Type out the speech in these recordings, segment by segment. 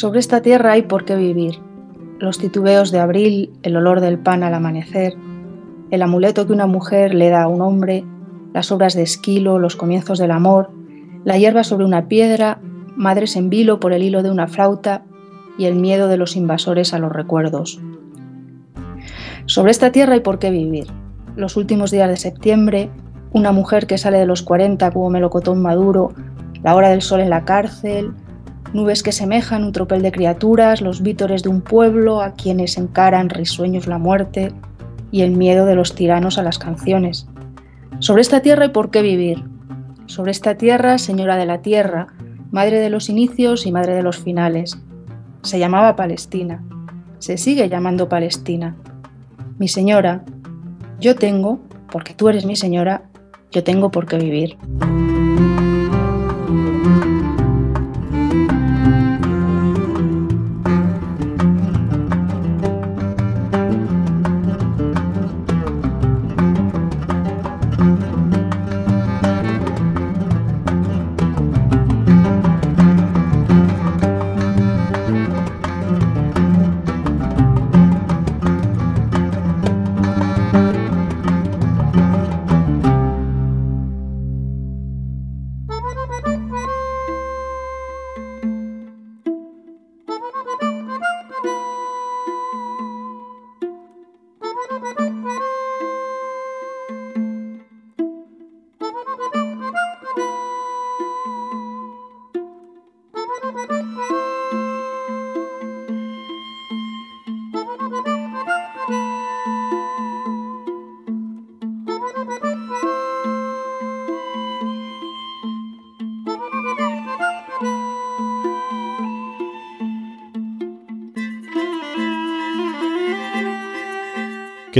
Sobre esta tierra hay por qué vivir. Los titubeos de abril, el olor del pan al amanecer, el amuleto que una mujer le da a un hombre, las obras de esquilo, los comienzos del amor, la hierba sobre una piedra, madres en vilo por el hilo de una flauta y el miedo de los invasores a los recuerdos. Sobre esta tierra hay por qué vivir. Los últimos días de septiembre, una mujer que sale de los 40 como melocotón maduro, la hora del sol en la cárcel, nubes que semejan un tropel de criaturas, los vítores de un pueblo a quienes encaran risueños la muerte y el miedo de los tiranos a las canciones. Sobre esta tierra hay por qué vivir. Sobre esta tierra, señora de la tierra, madre de los inicios y madre de los finales. Se llamaba Palestina. Se sigue llamando Palestina. Mi señora, yo tengo, porque tú eres mi señora, yo tengo por qué vivir.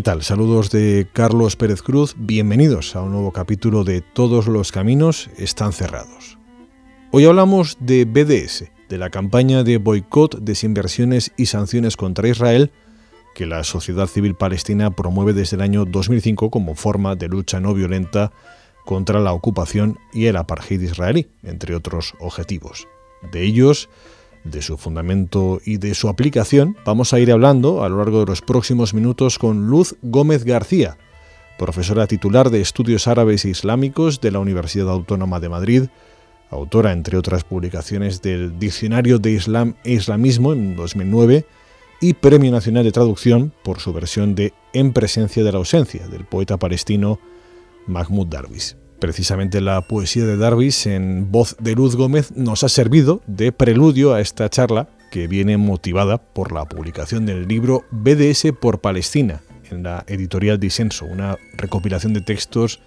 ¿Qué tal? Saludos de Carlos Pérez Cruz, bienvenidos a un nuevo capítulo de Todos los caminos están cerrados. Hoy hablamos de BDS, de la campaña de boicot, desinversiones y sanciones contra Israel que la sociedad civil palestina promueve desde el año 2005 como forma de lucha no violenta contra la ocupación y el apartheid israelí, entre otros objetivos. De ellos, de su fundamento y de su aplicación, vamos a ir hablando a lo largo de los próximos minutos con Luz Gómez García, profesora titular de Estudios Árabes e Islámicos de la Universidad Autónoma de Madrid, autora, entre otras publicaciones, del Diccionario de Islam e Islamismo en 2009 y Premio Nacional de Traducción por su versión de En presencia de la ausencia del poeta palestino Mahmoud Darwish. Precisamente la poesía de Darvis en voz de Luz Gómez nos ha servido de preludio a esta charla que viene motivada por la publicación del libro BDS por Palestina en la editorial Disenso, una recopilación de textos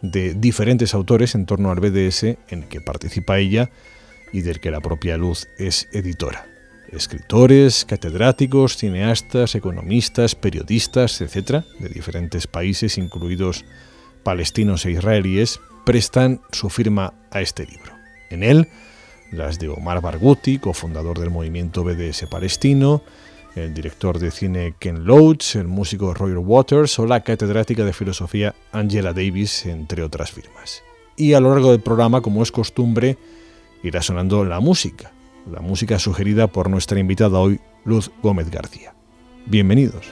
de diferentes autores en torno al BDS en el que participa ella y del que la propia Luz es editora. Escritores, catedráticos, cineastas, economistas, periodistas, etc., de diferentes países, incluidos palestinos e israelíes prestan su firma a este libro. En él, las de Omar Barghouti, cofundador del movimiento BDS palestino, el director de cine Ken Loach, el músico Roger Waters o la catedrática de filosofía Angela Davis, entre otras firmas. Y a lo largo del programa, como es costumbre, irá sonando la música, la música sugerida por nuestra invitada hoy, Luz Gómez García. Bienvenidos.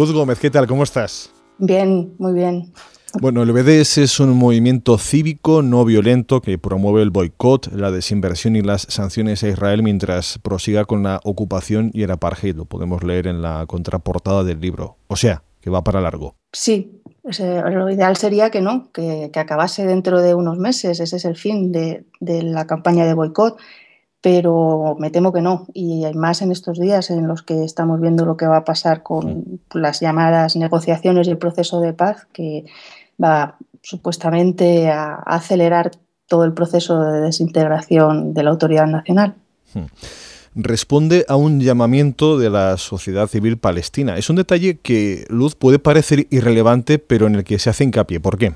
Luz Gómez, ¿qué tal? ¿Cómo estás? Bien, muy bien. Bueno, el BDS es un movimiento cívico no violento que promueve el boicot, la desinversión y las sanciones a Israel mientras prosiga con la ocupación y el apartheid. Lo podemos leer en la contraportada del libro. O sea, que va para largo. Sí, lo ideal sería que no, que, acabase dentro de unos meses. Ese es el fin de, de la campaña de boicot pero me temo que no. Y hay más en estos días en los que estamos viendo lo que va a pasar con las llamadas negociaciones y el proceso de paz, que va supuestamente a acelerar todo el proceso de desintegración de la autoridad nacional. Hmm. Responde a un llamamiento de la sociedad civil palestina. Es un detalle que, Luz, puede parecer irrelevante, pero en el que se hace hincapié. ¿Por qué?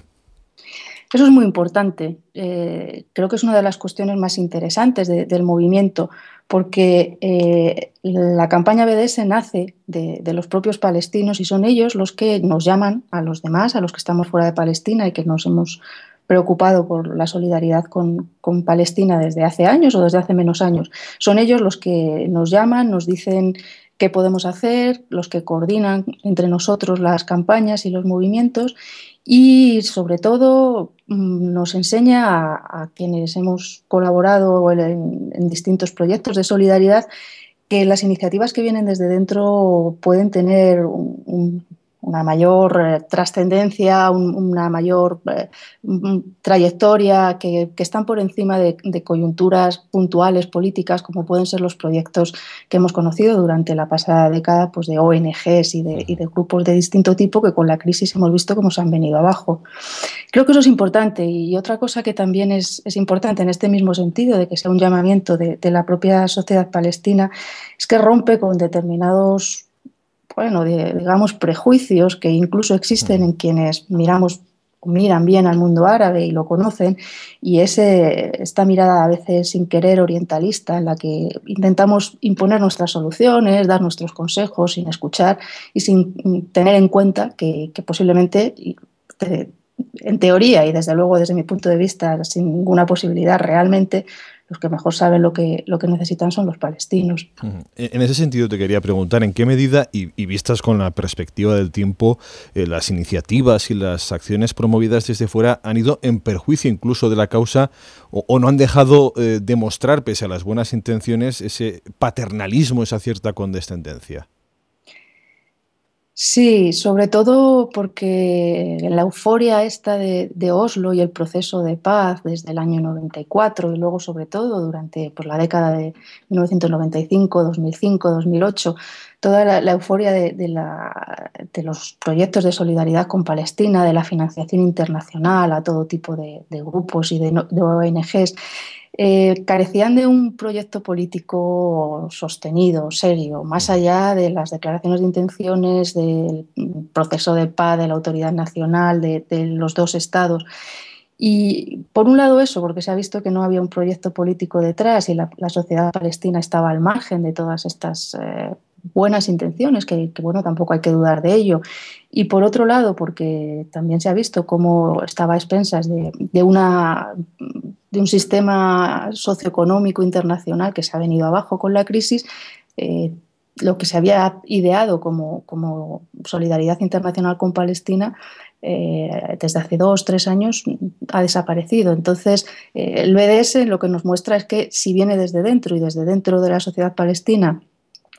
Eso es muy importante. Eh, creo que es una de las cuestiones más interesantes del movimiento, porque eh, la campaña BDS nace de, los propios palestinos y son ellos los que nos llaman a los demás, a los que estamos fuera de Palestina y que nos hemos preocupado por la solidaridad con, con, Palestina desde hace años o desde hace menos años. Son ellos los que nos llaman, nos dicen qué podemos hacer, los que coordinan entre nosotros las campañas y los movimientos y sobre todo mm, nos enseña a, quienes hemos colaborado en, distintos proyectos de solidaridad que las iniciativas que vienen desde dentro pueden tener un, una mayor eh, trascendencia, una mayor eh, trayectoria, que, están por encima de, coyunturas puntuales políticas, como pueden ser los proyectos que hemos conocido durante la pasada década pues, de ONGs y de, grupos de distinto tipo que con la crisis hemos visto cómo se han venido abajo. Creo que eso es importante y otra cosa que también es, importante en este mismo sentido, de que sea un llamamiento de la propia sociedad palestina, es que rompe con determinados bueno, digamos, prejuicios que incluso existen en quienes miramos miran bien al mundo árabe y lo conocen, y ese, esta mirada a veces sin querer orientalista en la que intentamos imponer nuestras soluciones, dar nuestros consejos sin escuchar y sin tener en cuenta que, que posiblemente, en teoría y desde luego desde mi punto de vista sin ninguna posibilidad realmente, los que mejor saben lo que, lo que necesitan son los palestinos. En ese sentido te quería preguntar en qué medida, y, vistas con la perspectiva del tiempo, eh, las iniciativas y las acciones promovidas desde fuera han ido en perjuicio incluso de la causa o, no han dejado eh, demostrar, pese a las buenas intenciones, ese paternalismo, esa cierta condescendencia. Sí, sobre todo porque la euforia esta de, Oslo y el proceso de paz desde el año 94 y luego sobre todo durante pues, la década de 1995, 2005, 2008, toda la, euforia de, los proyectos de solidaridad con Palestina, de la financiación internacional a todo tipo de, grupos y de ONGs, eh, carecían de un proyecto político sostenido, serio, más allá de las declaraciones de intenciones, del proceso de paz, de la autoridad nacional, de, los dos estados. Y por un lado eso, porque se ha visto que no había un proyecto político detrás y la, sociedad palestina estaba al margen de todas estas eh, buenas intenciones, que, bueno, tampoco hay que dudar de ello. Y por otro lado, porque también se ha visto cómo estaba a expensas de, una, de un sistema socioeconómico internacional que se ha venido abajo con la crisis, eh, lo que se había ideado como, como solidaridad internacional con Palestina eh, desde hace dos, tres años ha desaparecido. Entonces, eh, el BDS lo que nos muestra es que si viene desde dentro y desde dentro de la sociedad palestina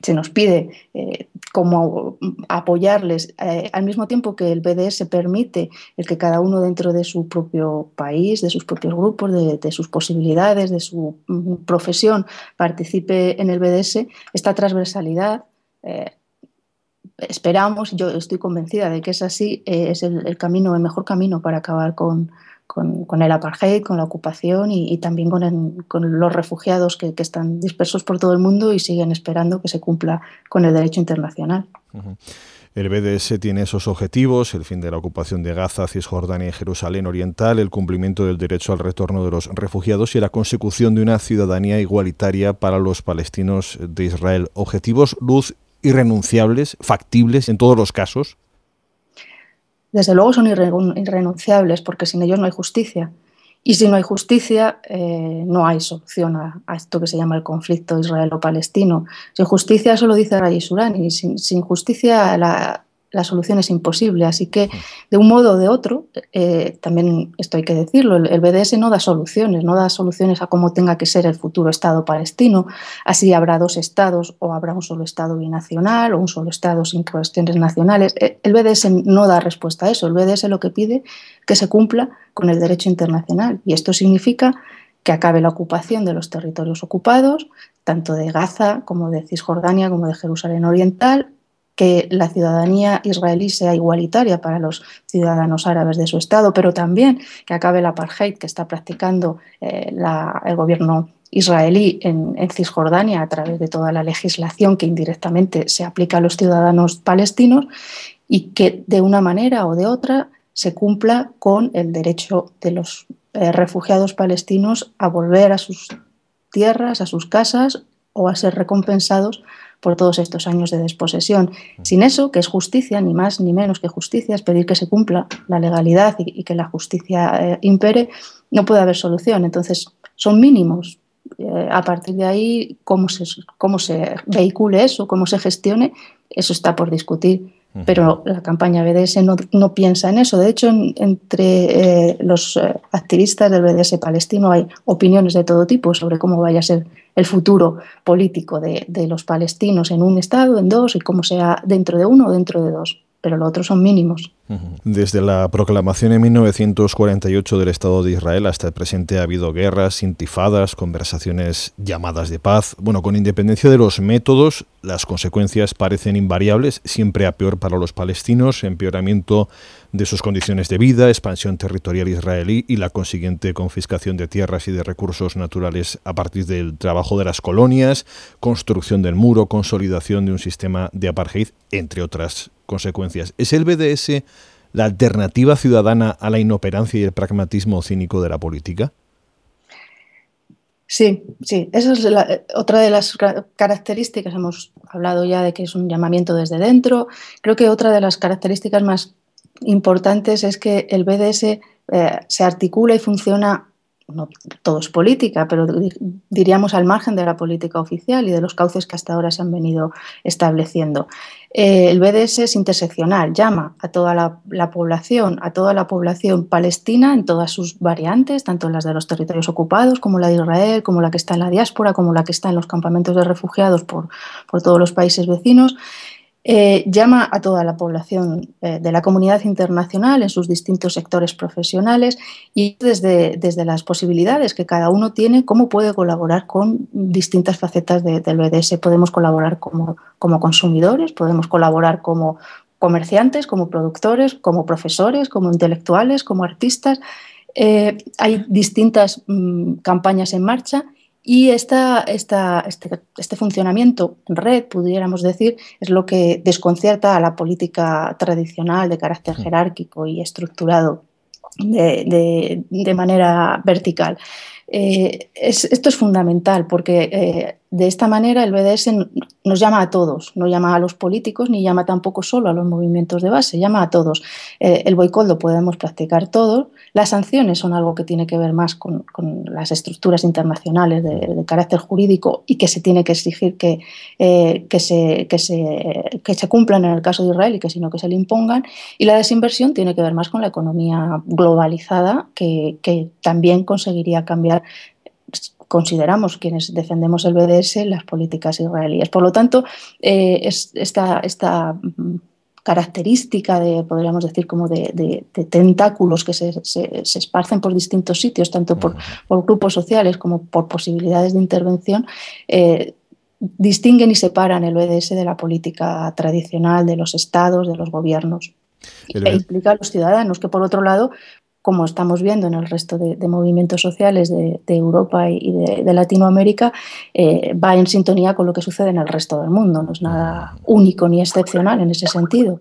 se nos pide eh, como apoyarles eh, al mismo tiempo que el BDS permite el que cada uno dentro de su propio país, de sus propios grupos, de, sus posibilidades, de su mm, profesión participe en el BDS, esta transversalidad. Eh, esperamos, yo estoy convencida de que es así, es el, camino, el mejor camino para acabar con, con, el apartheid, con la ocupación y, también con, los refugiados que, están dispersos por todo el mundo y siguen esperando que se cumpla con el derecho internacional. El BDS tiene esos objetivos, el fin de la ocupación de Gaza, Cisjordania y Jerusalén Oriental, el cumplimiento del derecho al retorno de los refugiados y la consecución de una ciudadanía igualitaria para los palestinos de Israel. Objetivos, luz, irrenunciables, factibles en todos los casos desde luego son irrenunciables porque sin ellos no hay justicia. Y si no hay justicia, eh, no hay solución a, esto que se llama el conflicto israelo-palestino. Sin justicia, eso lo dice Ray Surani, sin, sin justicia la, la solución es imposible. Así que, de un modo o de otro, eh, también esto hay que decirlo, el, BDS no da soluciones, no da soluciones a cómo tenga que ser el futuro Estado palestino. Así habrá dos Estados o habrá un solo Estado binacional o un solo Estado sin cuestiones nacionales. Eh, el BDS no da respuesta a eso. El BDS lo que pide que se cumpla con el derecho internacional. Y esto significa que acabe la ocupación de los territorios ocupados, tanto de Gaza como de Cisjordania como de Jerusalén Oriental, que la ciudadanía israelí sea igualitaria para los ciudadanos árabes de su Estado, pero también que acabe el apartheid que está practicando eh, el gobierno israelí en, Cisjordania a través de toda la legislación que indirectamente se aplica a los ciudadanos palestinos y que de una manera o de otra se cumpla con el derecho de los eh, refugiados palestinos a volver a sus tierras, a sus casas o a ser recompensados por todos estos años de desposesión. Sin eso, que es justicia, ni más ni menos que justicia, es pedir que se cumpla la legalidad y, que la justicia eh, impere, no puede haber solución. Entonces, son mínimos. Eh, a partir de ahí, cómo se, cómo se vehicule eso, cómo se gestione, eso está por discutir pero la campaña BDS no, piensa en eso. De hecho, entre eh, los eh, activistas del BDS palestino hay opiniones de todo tipo sobre cómo vaya a ser el futuro político de los palestinos en un Estado, en dos, y cómo sea dentro de uno o dentro de dos pero los otros son mínimos. Desde la proclamación en 1948 del Estado de Israel hasta el presente ha habido guerras, intifadas, conversaciones llamadas de paz. Bueno, con independencia de los métodos, las consecuencias parecen invariables, siempre a peor para los palestinos, empeoramiento de sus condiciones de vida, expansión territorial israelí y la consiguiente confiscación de tierras y de recursos naturales a partir del trabajo de las colonias, construcción del muro, consolidación de un sistema de apartheid, entre otras consecuencias. ¿Es el BDS la alternativa ciudadana a la inoperancia y el pragmatismo cínico de la política? Sí, sí, esa es otra de las características. Hemos hablado ya de que es un llamamiento desde dentro. Creo que otra de las características más importantes es que el BDS eh, se articula y funciona, no todo es política, pero diríamos al margen de la política oficial y de los cauces que hasta ahora se han venido estableciendo. Eh, el BDS es interseccional, llama a toda la, población, a toda la población palestina en todas sus variantes, tanto las de los territorios ocupados como la de Israel, como la que está en la diáspora, como la que está en los campamentos de refugiados por, por todos los países vecinos. Eh, llama a toda la población eh, de la comunidad internacional en sus distintos sectores profesionales y desde, desde, las posibilidades que cada uno tiene, cómo puede colaborar con distintas facetas del BDS. Podemos colaborar como, como consumidores, podemos colaborar como comerciantes, como productores, como profesores, como intelectuales, como artistas. Eh, hay distintas mm, campañas en marcha y esta, esta, este, este, funcionamiento en red, pudiéramos decir, es lo que desconcierta a la política tradicional de carácter jerárquico y estructurado de, de, manera vertical. Eh, esto es fundamental porque eh, de esta manera el BDS nos llama a todos, no llama a los políticos ni llama tampoco solo a los movimientos de base, llama a todos. Eh, el boicot lo podemos practicar todos, las sanciones son algo que tiene que ver más con, las estructuras internacionales de, carácter jurídico y que se tiene que exigir que, eh, que, se, cumplan en el caso de Israel y que sino que se le impongan. Y la desinversión tiene que ver más con la economía globalizada que también conseguiría cambiar consideramos quienes defendemos el BDS las políticas israelíes. Por lo tanto, eh, esta, esta mm, característica de, podríamos decir, como de, tentáculos que se, esparcen por distintos sitios, tanto por, grupos sociales como por posibilidades de intervención, eh, distinguen y separan el BDS de la política tradicional de los estados, de los gobiernos. e implica a los ciudadanos, que por otro lado como estamos viendo en el resto de, movimientos sociales de, Europa y de, Latinoamérica, eh, va en sintonía con lo que sucede en el resto del mundo. No es nada único ni excepcional en ese sentido.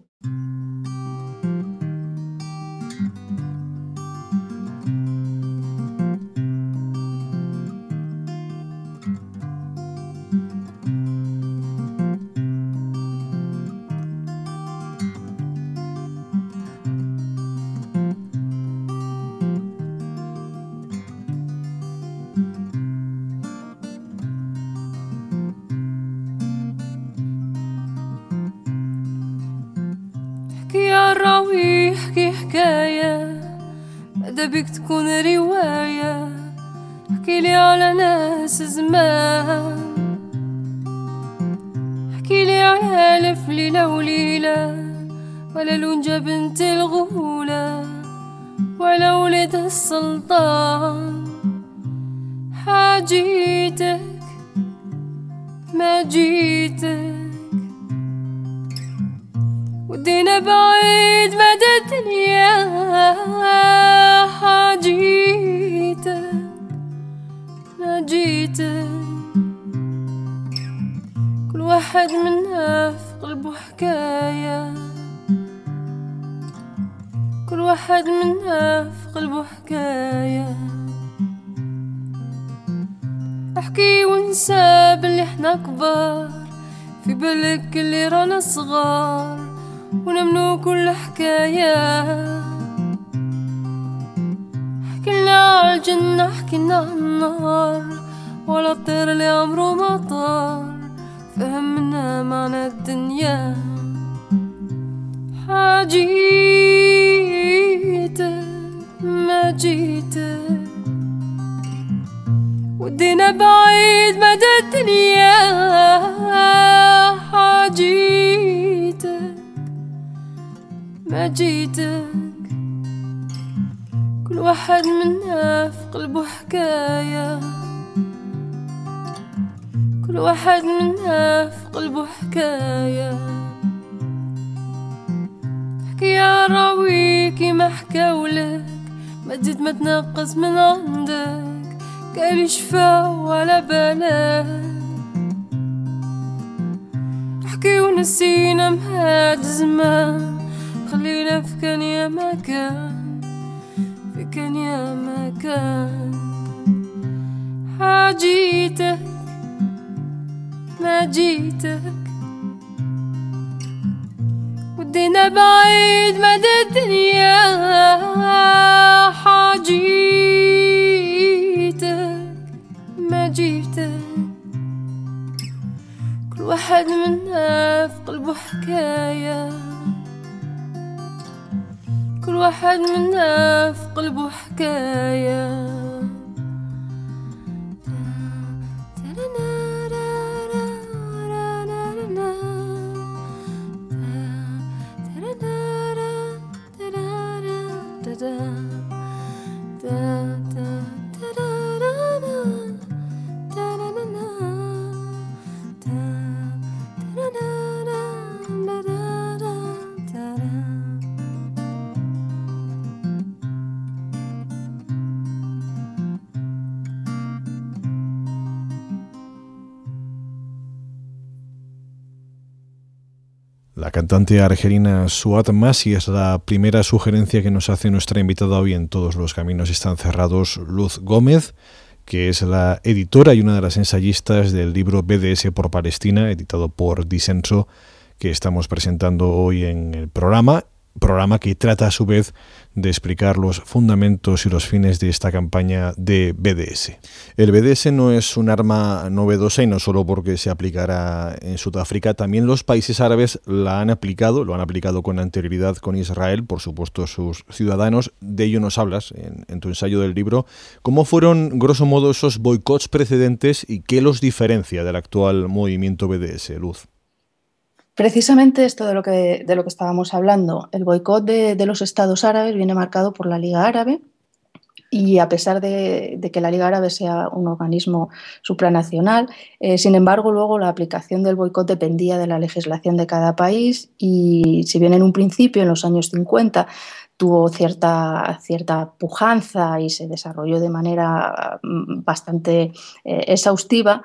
واحد منا في قلبه حكاية كل واحد منا في قلبه حكايه cantante argelina Suat Masi es la primera sugerencia que nos hace nuestra invitada hoy en Todos los Caminos Están Cerrados, Luz Gómez, que es la editora y una de las ensayistas del libro BDS por Palestina, editado por Disenso, que estamos presentando hoy en el programa programa que trata a su vez de explicar los fundamentos y los fines de esta campaña de BDS. El BDS no es un arma novedosa y no solo porque se aplicará en Sudáfrica, también los países árabes la han aplicado, lo han aplicado con anterioridad con Israel, por supuesto sus ciudadanos, de ello nos hablas en, tu ensayo del libro. ¿Cómo fueron, grosso modo, esos boicots precedentes y qué los diferencia del actual movimiento BDS, Luz? Precisamente esto de lo que, de lo que estábamos hablando, el boicot de, de, los estados árabes viene marcado por la Liga Árabe y a pesar de, que la Liga Árabe sea un organismo supranacional, eh, sin embargo luego la aplicación del boicot dependía de la legislación de cada país y si bien en un principio, en los años 50, tuvo cierta, cierta pujanza y se desarrolló de manera bastante eh, exhaustiva,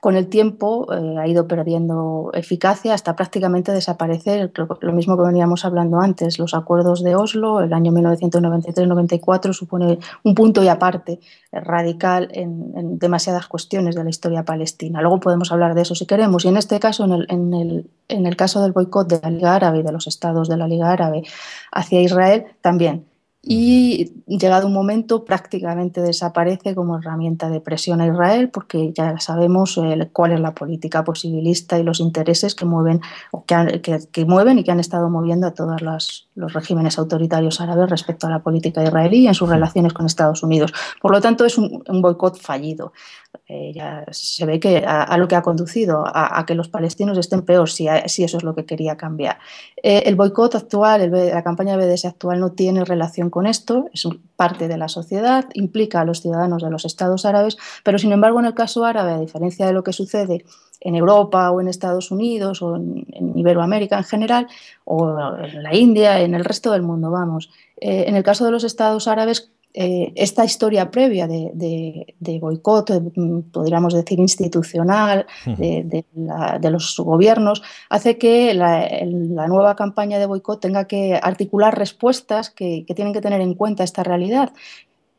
con el tiempo eh, ha ido perdiendo eficacia hasta prácticamente desaparecer. Lo mismo que veníamos hablando antes, los acuerdos de Oslo, el año 1993-94 supone un punto y aparte radical en, en, demasiadas cuestiones de la historia palestina. Luego podemos hablar de eso si queremos. Y en este caso, en el, en el, en el caso del boicot de la Liga Árabe y de los estados de la Liga Árabe hacia Israel, también y llegado un momento prácticamente desaparece como herramienta de presión a Israel porque ya sabemos eh, cuál es la política posibilista y los intereses que mueven, que, han, que, que mueven y que han estado moviendo a todos los, los regímenes autoritarios árabes respecto a la política israelí y en sus relaciones con Estados Unidos. Por lo tanto, es un, un boicot fallido. Eh, ya se ve que a, a lo que ha conducido a, a, que los palestinos estén peor, si, a, si eso es lo que quería cambiar. Eh, el boicot actual, el, la campaña BDS actual no tiene relación con esto, es parte de la sociedad, implica a los ciudadanos de los estados árabes, pero sin embargo en el caso árabe, a diferencia de lo que sucede en Europa o en Estados Unidos o en, Iberoamérica en general, o en la India, en el resto del mundo, vamos, eh, en el caso de los estados árabes eh, esta historia previa de, boicot, mm, podríamos decir institucional, de, los gobiernos, hace que la, nueva campaña de boicot tenga que articular respuestas que, que tienen que tener en cuenta esta realidad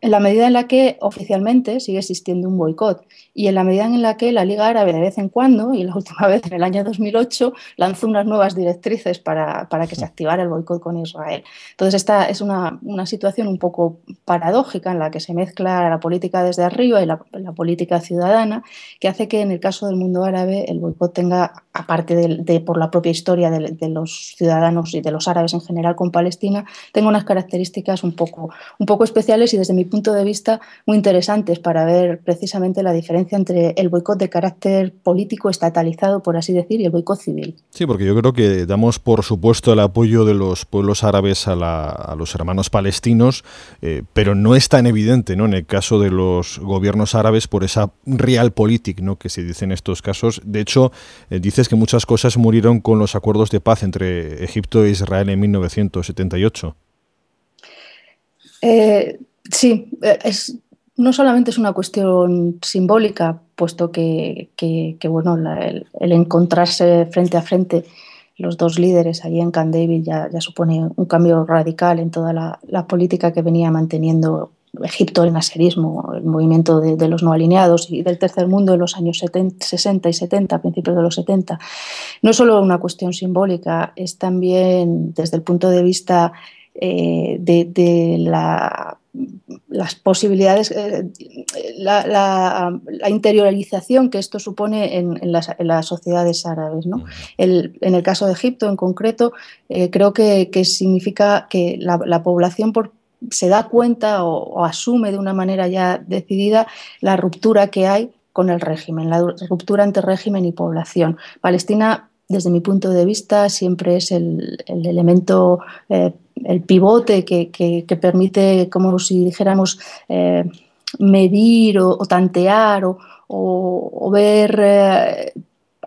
en la medida en la que oficialmente sigue existiendo un boicot y en la medida en la que la Liga Árabe de vez en cuando, y la última vez en el año 2008, lanzó unas nuevas directrices para, que se activara el boicot con Israel. Entonces, esta es una, situación un poco paradójica en la que se mezcla la política desde arriba y la, política ciudadana, que hace que en el caso del mundo árabe el boicot tenga, aparte de, por la propia historia de, de, los ciudadanos y de los árabes en general con Palestina, tenga unas características un poco, un poco especiales y desde mi punto de vista muy interesantes para ver precisamente la diferencia entre el boicot de carácter político estatalizado, por así decir, y el boicot civil. Sí, porque yo creo que damos por supuesto el apoyo de los pueblos árabes a, los hermanos palestinos, eh, pero no es tan evidente ¿no? en el caso de los gobiernos árabes por esa realpolitik ¿no? que se dice en estos casos. De hecho, eh, dices que muchas cosas murieron con los acuerdos de paz entre Egipto e Israel en 1978. Eh, Sí, eh, es, no solamente es una cuestión simbólica, puesto que, bueno, el, encontrarse frente a frente los dos líderes allí en Camp David ya, supone un cambio radical en toda la, política que venía manteniendo Egipto, el naserismo, el movimiento de, los no alineados y del tercer mundo en los años 60 y 70, a principios de los 70. No es solo una cuestión simbólica, es también desde el punto de vista eh, de, la las posibilidades, eh, la, interiorización que esto supone en, las, sociedades árabes. en el caso de Egipto en concreto, eh, creo que, significa que la, población se da cuenta o, asume de una manera ya decidida la ruptura que hay con el régimen, la ruptura entre régimen y población. Palestina desde mi punto de vista, siempre es el, elemento, eh, el pivote que, permite, como si dijéramos, eh, medir o, tantear o, ver eh,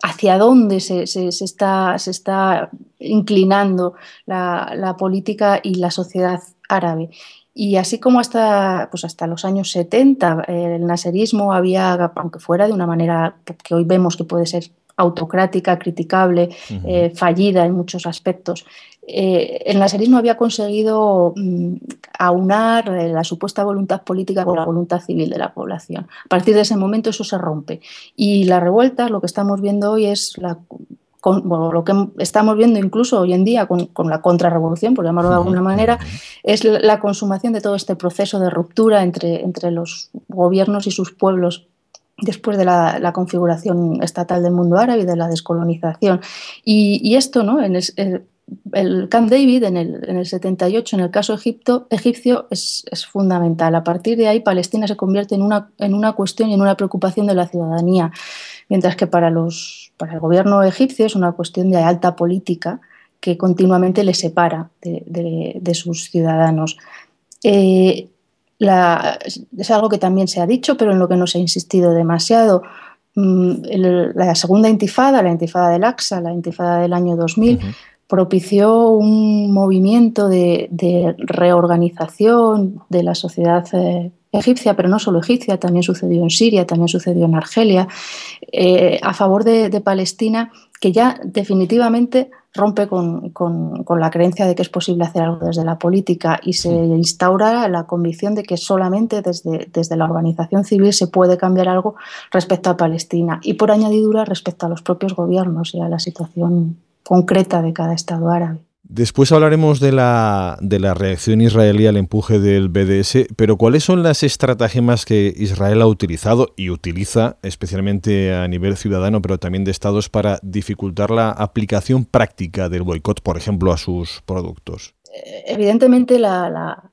hacia dónde se, está, se está inclinando la, política y la sociedad árabe. Y así como hasta, pues hasta los años 70 el naserismo había, aunque fuera de una manera que hoy vemos que puede ser autocrática, criticable, eh, fallida en muchos aspectos. Eh, el naserismo había conseguido mm, aunar eh, la supuesta voluntad política con la voluntad civil de la población. A partir de ese momento eso se rompe. Y la revuelta, lo que estamos viendo hoy es la, lo que estamos viendo incluso hoy en día con, la contrarrevolución, por llamarlo de alguna manera, es la, consumación de todo este proceso de ruptura entre, entre los gobiernos y sus pueblos después de la, configuración estatal del mundo árabe y de la descolonización. Y, esto, ¿no? En el, Camp David en el, en el, 78, en el caso Egipto, egipcio, es, fundamental. A partir de ahí, Palestina se convierte en una, en una cuestión y en una preocupación de la ciudadanía, mientras que para, los, para el gobierno egipcio es una cuestión de alta política que continuamente le separa de, sus ciudadanos. Eh, es algo que también se ha dicho, pero en lo que no se ha insistido demasiado. Mm, la segunda intifada, la intifada del AXA, la intifada del año 2000, propició un movimiento de, reorganización de la sociedad eh, egipcia, pero no solo egipcia, también sucedió en Siria, también sucedió en Argelia, eh, a favor de Palestina, que ya definitivamente rompe con, la creencia de que es posible hacer algo desde la política y se instaura la convicción de que solamente desde, desde la organización civil se puede cambiar algo respecto a Palestina y por añadidura respecto a los propios gobiernos y a la situación concreta de cada Estado árabe. Después hablaremos de la, de la reacción israelí al empuje del BDS, pero ¿cuáles son las estratagemas que Israel ha utilizado y utiliza, especialmente a nivel ciudadano, pero también de estados, para dificultar la aplicación práctica del boicot, por ejemplo, a sus productos? Evidentemente, la, la,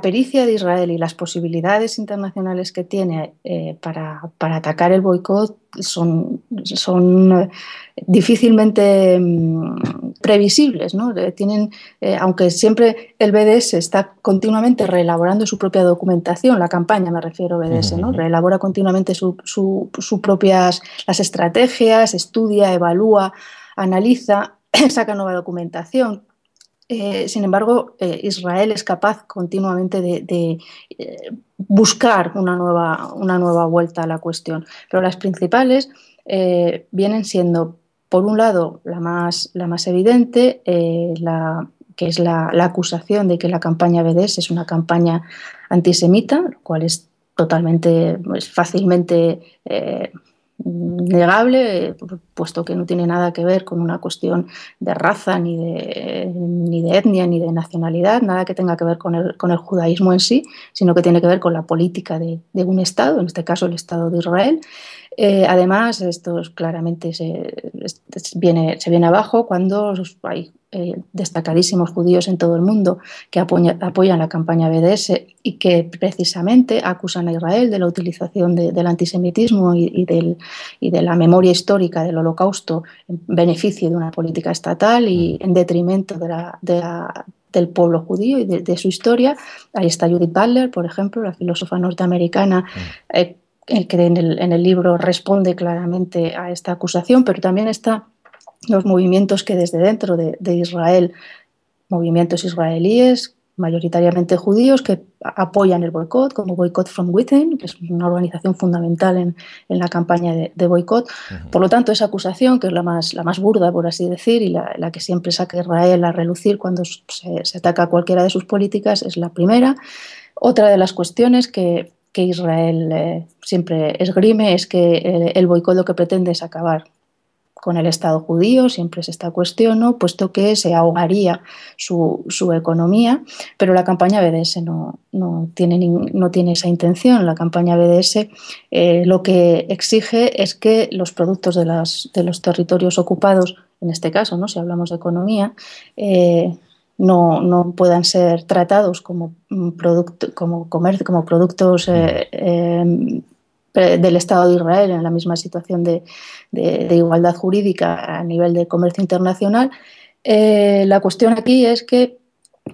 pericia de Israel y las posibilidades internacionales que tiene eh, para, atacar el boicot son, son eh, difícilmente mm, previsibles. ¿no? Eh, tienen, aunque siempre el BDS está continuamente reelaborando su propia documentación, la campaña me refiero a BDS, ¿no? reelabora continuamente sus su, propias las estrategias, estudia, evalúa, analiza, saca nueva documentación Eh, sin embargo, eh, Israel es capaz continuamente de, eh, buscar una nueva, una nueva vuelta a la cuestión. Pero las principales vienen siendo, por un lado, la más, la más evidente, la, que es la, acusación de que la campaña BDS es una campaña antisemita, lo cual es totalmente, fácilmente negable, puesto que no tiene nada que ver con una cuestión de raza, ni de, ni de etnia, ni de nacionalidad, nada que tenga que ver con el, con el judaísmo en sí, sino que tiene que ver con la política de, de un Estado, en este caso el Estado de Israel. Eh, además, esto claramente se, viene, se viene abajo cuando hay eh, destacadísimos judíos en todo el mundo que apoyan la campaña BDS y que precisamente acusan a Israel de la utilización del antisemitismo y, del, y, de la memoria histórica del holocausto en beneficio de una política estatal y en detrimento de la, del pueblo judío y de, su historia. Ahí está Judith Butler, por ejemplo, la filósofa norteamericana. Eh, que en el, en el libro responde claramente a esta acusación, pero también está los movimientos que desde dentro de, Israel, movimientos israelíes, mayoritariamente judíos, que apoyan el boicot, como Boycott from Within, que es una organización fundamental en, la campaña de, boicot. Por lo tanto, esa acusación, que es la más, la más burda, por así decir, y la, que siempre saca Israel a relucir cuando se, ataca a cualquiera de sus políticas, es la primera. Otra de las cuestiones que, Israel eh, siempre esgrime es que el, el boicot lo que pretende es acabar con el Estado judío, siempre se está cuestión, puesto que se ahogaría su, economía, pero la campaña BDS no, no, tiene, no tiene esa intención. La campaña BDS eh, lo que exige es que los productos de, las, de, los territorios ocupados, en este caso, ¿no? si hablamos de economía, eh, no, no, puedan ser tratados como, mm, producto, como, comercio, como productos eh, del Estado de Israel en la misma situación de, igualdad jurídica a nivel de comercio internacional. Eh, la cuestión aquí es que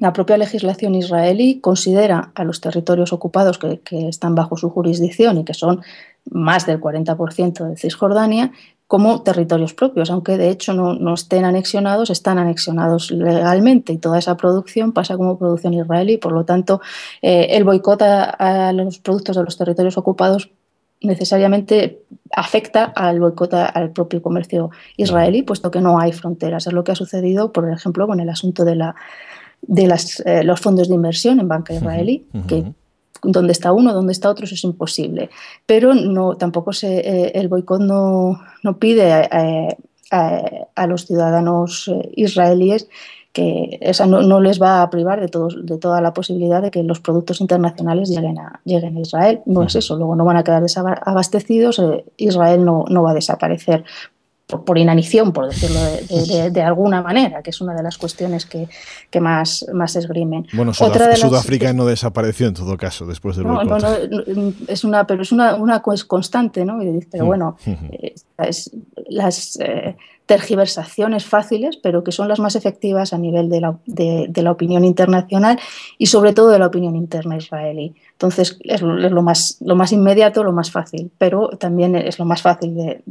la propia legislación israelí considera a los territorios ocupados que, están bajo su jurisdicción y que son más del 40% de Cisjordania como territorios propios, aunque de hecho no, estén anexionados, están anexionados legalmente y toda esa producción pasa como producción israelí. Por lo tanto, eh, el boicot a los productos de los territorios ocupados necesariamente afecta al boicot al propio comercio israelí, puesto que no hay fronteras. Es lo que ha sucedido, por ejemplo, con el asunto de, la, de las, eh, los fondos de inversión en banca israelí, que donde está uno, donde está otro, eso es imposible. Pero no, tampoco se, eh, el boicot no, no pide a, a los ciudadanos eh, israelíes que esa no, les va a privar de, de toda la posibilidad de que los productos internacionales lleguen a, lleguen a Israel. No es eso, luego no van a quedar desabastecidos, eh, Israel no, no va a desaparecer por, inanición, por decirlo de, alguna manera, que es una de las cuestiones que, que más, más esgrimen. Bueno, Sudáfrica no desapareció en todo caso después del no, es una, pero es una, una constante, ¿no? Pero mm, bueno, eh, las eh, tergiversaciones fáciles, pero que son las más efectivas a nivel de la, de, la, opinión internacional y sobre todo de la opinión interna israelí. Entonces es, lo, más, lo más inmediato, lo más fácil, pero también es lo más fácil de,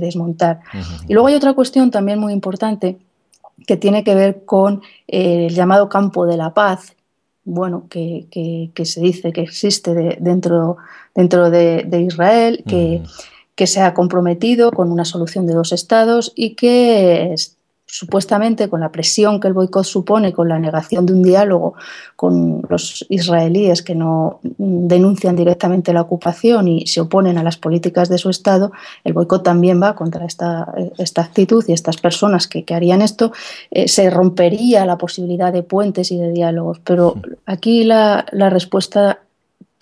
desmontar. Y luego hay otra cuestión también muy importante que tiene que ver con eh, el llamado campo de la paz, bueno, que, que, se dice que existe dentro, dentro de, Israel, que que se ha comprometido con una solución de dos estados y que supuestamente con la presión que el boicot supone, con la negación de un diálogo con los israelíes que no denuncian directamente la ocupación y se oponen a las políticas de su Estado, el boicot también va contra esta, esta actitud y estas personas que, harían esto, eh, se rompería la posibilidad de puentes y de diálogos. Pero aquí la, la respuesta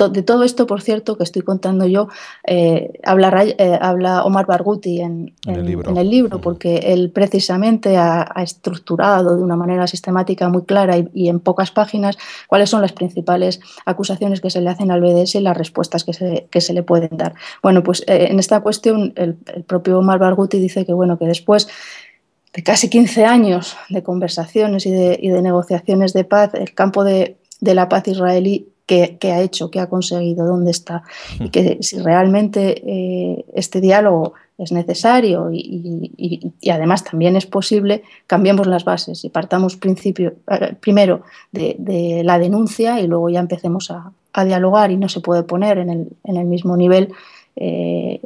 de todo esto, por cierto, que estoy contando yo, eh, eh, habla, Omar Barghouti en, el libro, porque él precisamente ha, estructurado de una manera sistemática muy clara y, en pocas páginas cuáles son las principales acusaciones que se le hacen al BDS y las respuestas que se, le pueden dar. Bueno, pues eh, en esta cuestión el, propio Omar Barghouti dice que, bueno, que después de casi 15 años de conversaciones y de, negociaciones de paz, el campo de, de la paz israelí qué, ha hecho, qué ha conseguido, dónde está. Y que si realmente eh, este diálogo es necesario y, además también es posible, cambiemos las bases y partamos principio, eh, primero de, la denuncia y luego ya empecemos a, dialogar y no se puede poner en el, mismo nivel eh,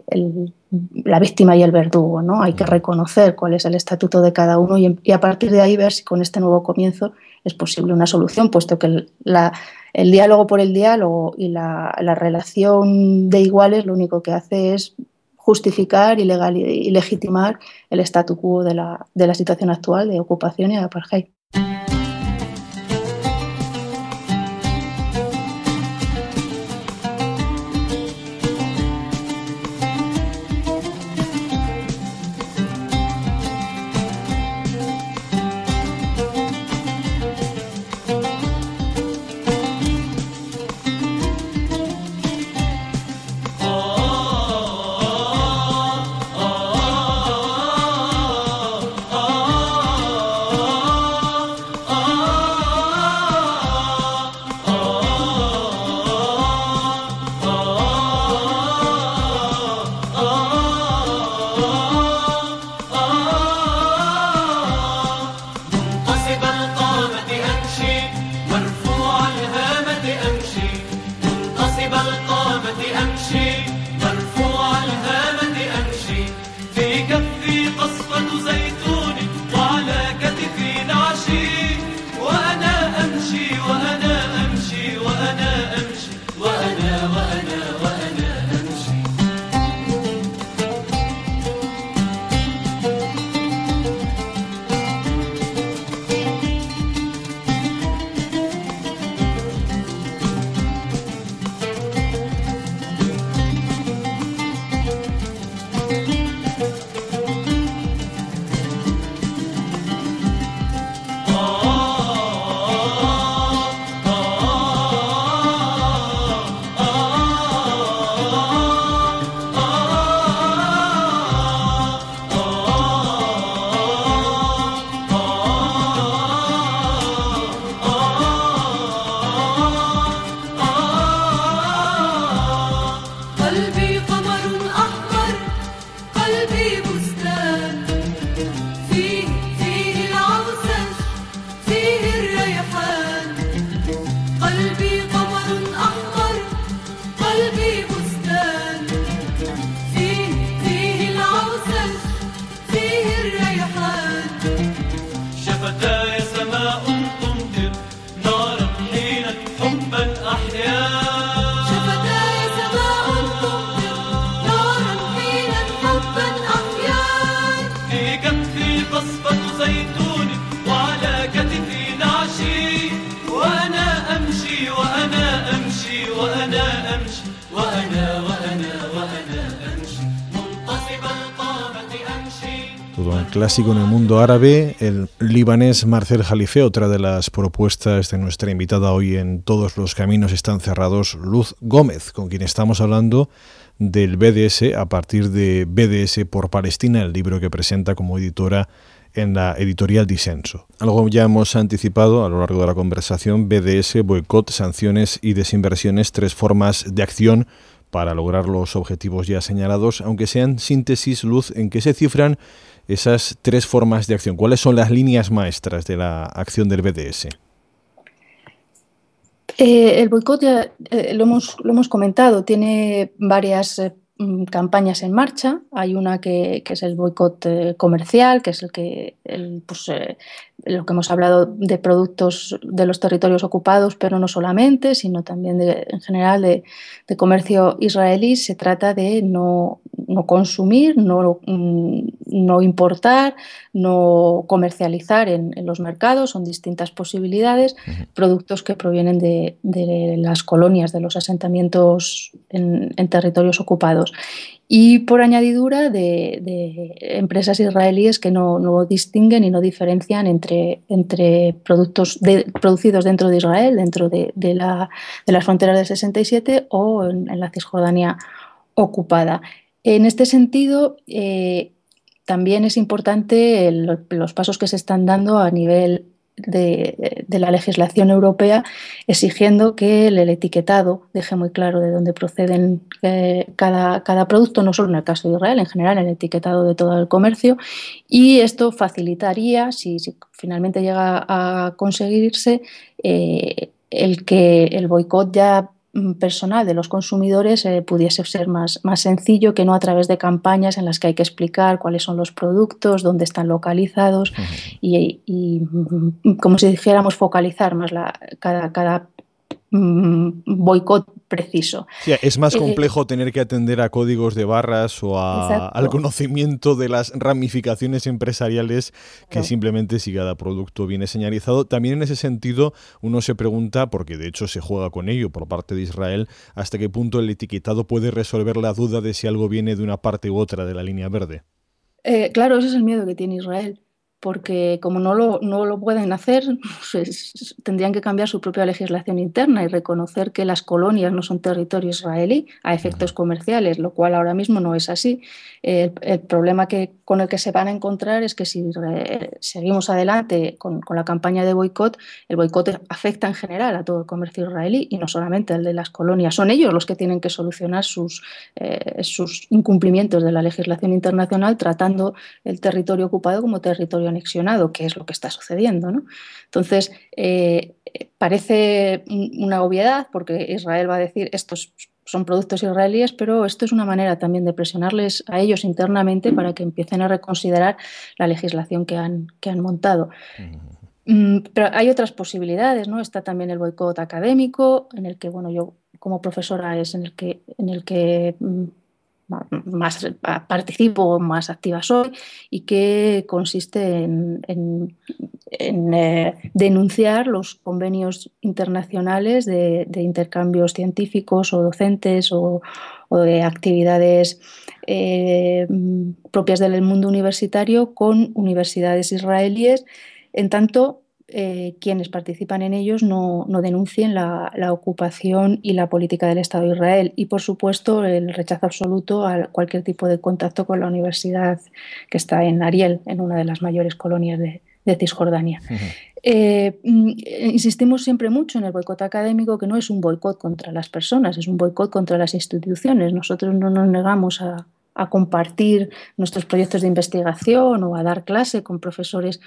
la víctima y el verdugo. ¿no? Hay que reconocer cuál es el estatuto de cada uno y, a partir de ahí ver si con este nuevo comienzo es posible una solución, puesto que el, diálogo por el diálogo y la, la relación de iguales lo único que hace es justificar y, legal, y legitimar el statu quo de la, de la situación actual de ocupación y de apartheid. Clásico en el mundo árabe, el libanés Marcel Jalife, otra de las propuestas de nuestra invitada hoy en Todos los Caminos están cerrados, Luz Gómez, con quien estamos hablando del BDS a partir de BDS por Palestina, el libro que presenta como editora en la editorial Disenso. Algo ya hemos anticipado a lo largo de la conversación, BDS, boicot, sanciones y desinversiones, tres formas de acción para lograr los objetivos ya señalados, aunque sean síntesis, luz, en que se cifran esas tres formas de acción? ¿Cuáles son las líneas maestras de la acción del BDS? Eh, el boicot, ya eh, lo, hemos, lo, hemos, comentado, tiene varias eh, campañas en marcha. Hay una que, es el boicot comercial, que es el que el, pues, lo que hemos hablado de productos de los territorios ocupados, pero no solamente, sino también en general de, comercio israelí, se trata de no, consumir, no, mm, no, importar, no comercializar en, los mercados, son distintas posibilidades, productos que provienen de, las colonias, de los asentamientos en, en territorios ocupados y por añadidura de, empresas israelíes que no, distinguen y no diferencian entre, entre productos producidos dentro de Israel, dentro de, las fronteras del 67 o en, la Cisjordania ocupada. En este sentido, eh, también es importante los pasos que se están dando a nivel de, la legislación europea exigiendo que el, etiquetado deje muy claro de dónde proceden eh, cada, cada, producto, no solo en el caso de Israel, en general el etiquetado de todo el comercio, y esto facilitaría, si, finalmente llega a conseguirse, eh, el que el boicot ya personal de los consumidores eh, pudiese ser más, más sencillo que no a través de campañas en las que hay que explicar cuáles son los productos, dónde están localizados y, y, mm, como si dijéramos, focalizar más la, cada, cada Mm, boicot preciso. es más eh, complejo tener que atender a códigos de barras o al conocimiento de las ramificaciones empresariales que simplemente si cada producto viene señalizado. También en ese sentido uno se pregunta, porque de hecho se juega con ello por parte de Israel, hasta qué punto el etiquetado puede resolver la duda de si algo viene de una parte u otra de la línea verde. Eh, claro, ese es el miedo que tiene Israel porque como no lo, no lo pueden hacer, pues tendrían que cambiar su propia legislación interna y reconocer que las colonias no son territorio israelí a efectos comerciales, lo cual ahora mismo no es así. El, problema que, con el que se van a encontrar es que si seguimos adelante con, la campaña de boicot, el boicot afecta en general a todo el comercio israelí y no solamente al de las colonias. Son ellos los que tienen que solucionar sus, eh, sus incumplimientos de la legislación internacional tratando el territorio ocupado como territorio anexionado, que es lo que está sucediendo. ¿no? Entonces, eh, parece una obviedad porque Israel va a decir estos son productos israelíes, pero esto es una manera también de presionarles a ellos internamente para que empiecen a reconsiderar la legislación que han, que han montado. Mm, pero hay otras posibilidades, ¿no? Está también el boicot académico, en el que, bueno, yo como profesora es en el que, en el que mm, más participo, más activa soy y que consiste en, eh, denunciar los convenios internacionales de, intercambios científicos o docentes o, de actividades eh, propias del mundo universitario con universidades israelíes, en tanto eh, quienes participan en ellos no, denuncien la, ocupación y la política del Estado de Israel y, por supuesto, el rechazo absoluto a cualquier tipo de contacto con la universidad que está en Ariel, en una de las mayores colonias de, Cisjordania. Eh, mm, insistimos siempre mucho en el boicot académico, que no es un boicot contra las personas, es un boicot contra las instituciones. Nosotros no nos negamos a, a compartir nuestros proyectos de investigación o a dar clase con profesores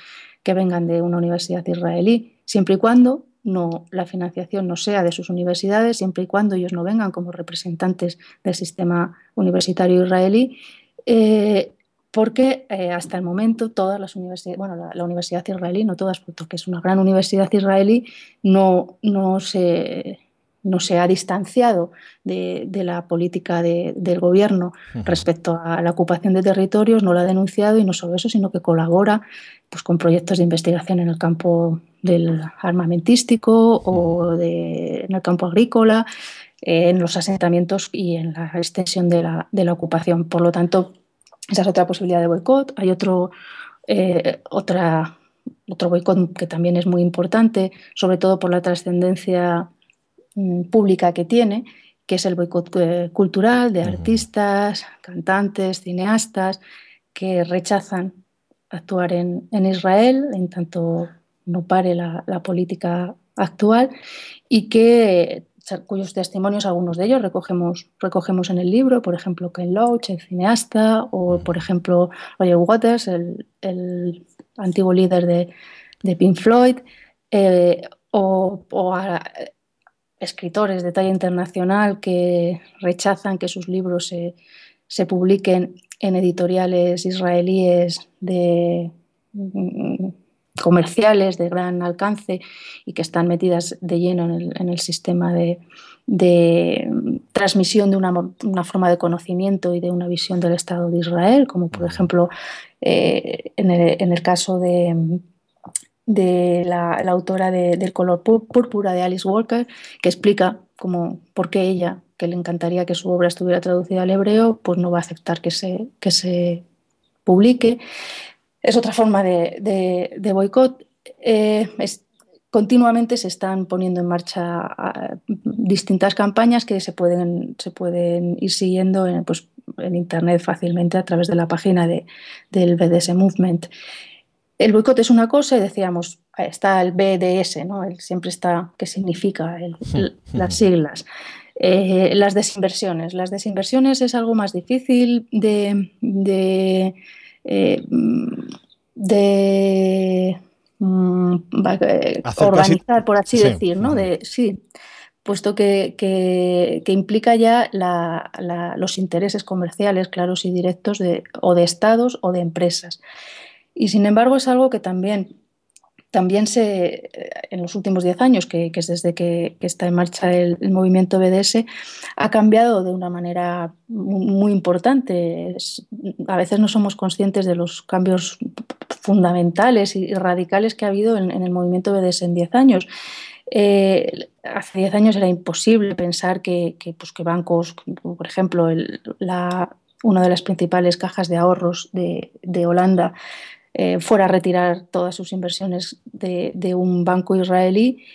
que vengan de una universidad israelí, siempre y cuando no, la financiación no sea de sus universidades, siempre y cuando ellos no vengan como representantes del sistema universitario israelí, eh, porque eh, hasta el momento todas las universidades, bueno, la, universidad israelí, no todas, porque es una gran universidad israelí, no, no se no se ha distanciado de, la política del gobierno respecto a la ocupación de territorios, no la ha denunciado y no solo eso, sino que colabora pues, con proyectos de investigación en el campo del armamentístico o en el campo agrícola, en los asentamientos y en la extensión de la, ocupación. Por lo tanto, esa es otra posibilidad de boicot. Hay otro, eh, otra, otro boicot que también es muy importante, sobre todo por la trascendencia pública que tiene, que es el boicot eh, cultural de artistas, cantantes, cineastas que rechazan actuar en, Israel, en tanto no pare la, política actual, y que cuyos testimonios, algunos de ellos recogemos, recogemos en el libro, por ejemplo, Ken Loach, el cineasta, o por ejemplo, Roger Waters, el, antiguo líder de, Pink Floyd, eh, o, escritores de talla internacional que rechazan que sus libros se, se publiquen en editoriales israelíes de mm, comerciales de gran alcance y que están metidas de lleno en el, sistema de, transmisión de una, forma de conocimiento y de una visión del Estado de Israel, como por ejemplo eh, en, el, caso de, de la, autora del color púrpura de Alice Walker, que explica cómo, por qué ella que le encantaría que su obra estuviera traducida al hebreo, pues no va a aceptar que se, que se publique. Es otra forma de, de, boicot. Eh, continuamente se están poniendo en marcha ah, distintas campañas que se pueden, se pueden ir siguiendo en, pues, en Internet fácilmente a través de la página de, del BDS Movement. El boicot es una cosa y decíamos, está el BDS, ¿no? siempre está, ¿qué significa las siglas? Eh, las desinversiones. Las desinversiones es algo más difícil de, de, eh, mm, organizar, por así decir, ¿no? De, sí, puesto que, que, implica ya los intereses comerciales claros y directos de, o de estados o de empresas. Y sin embargo es algo que también también se, en los últimos diez años, que, es desde que, está en marcha el, movimiento BDS, ha cambiado de una manera muy, importante. a veces no somos conscientes de los cambios fundamentales y radicales que ha habido en, el movimiento BDS en diez años. Eh, hace diez años era imposible pensar que, pues, bancos, por ejemplo, la, una de las principales cajas de ahorros de, de Holanda, eh, fuera a retirar todas sus inversiones de, un banco israelí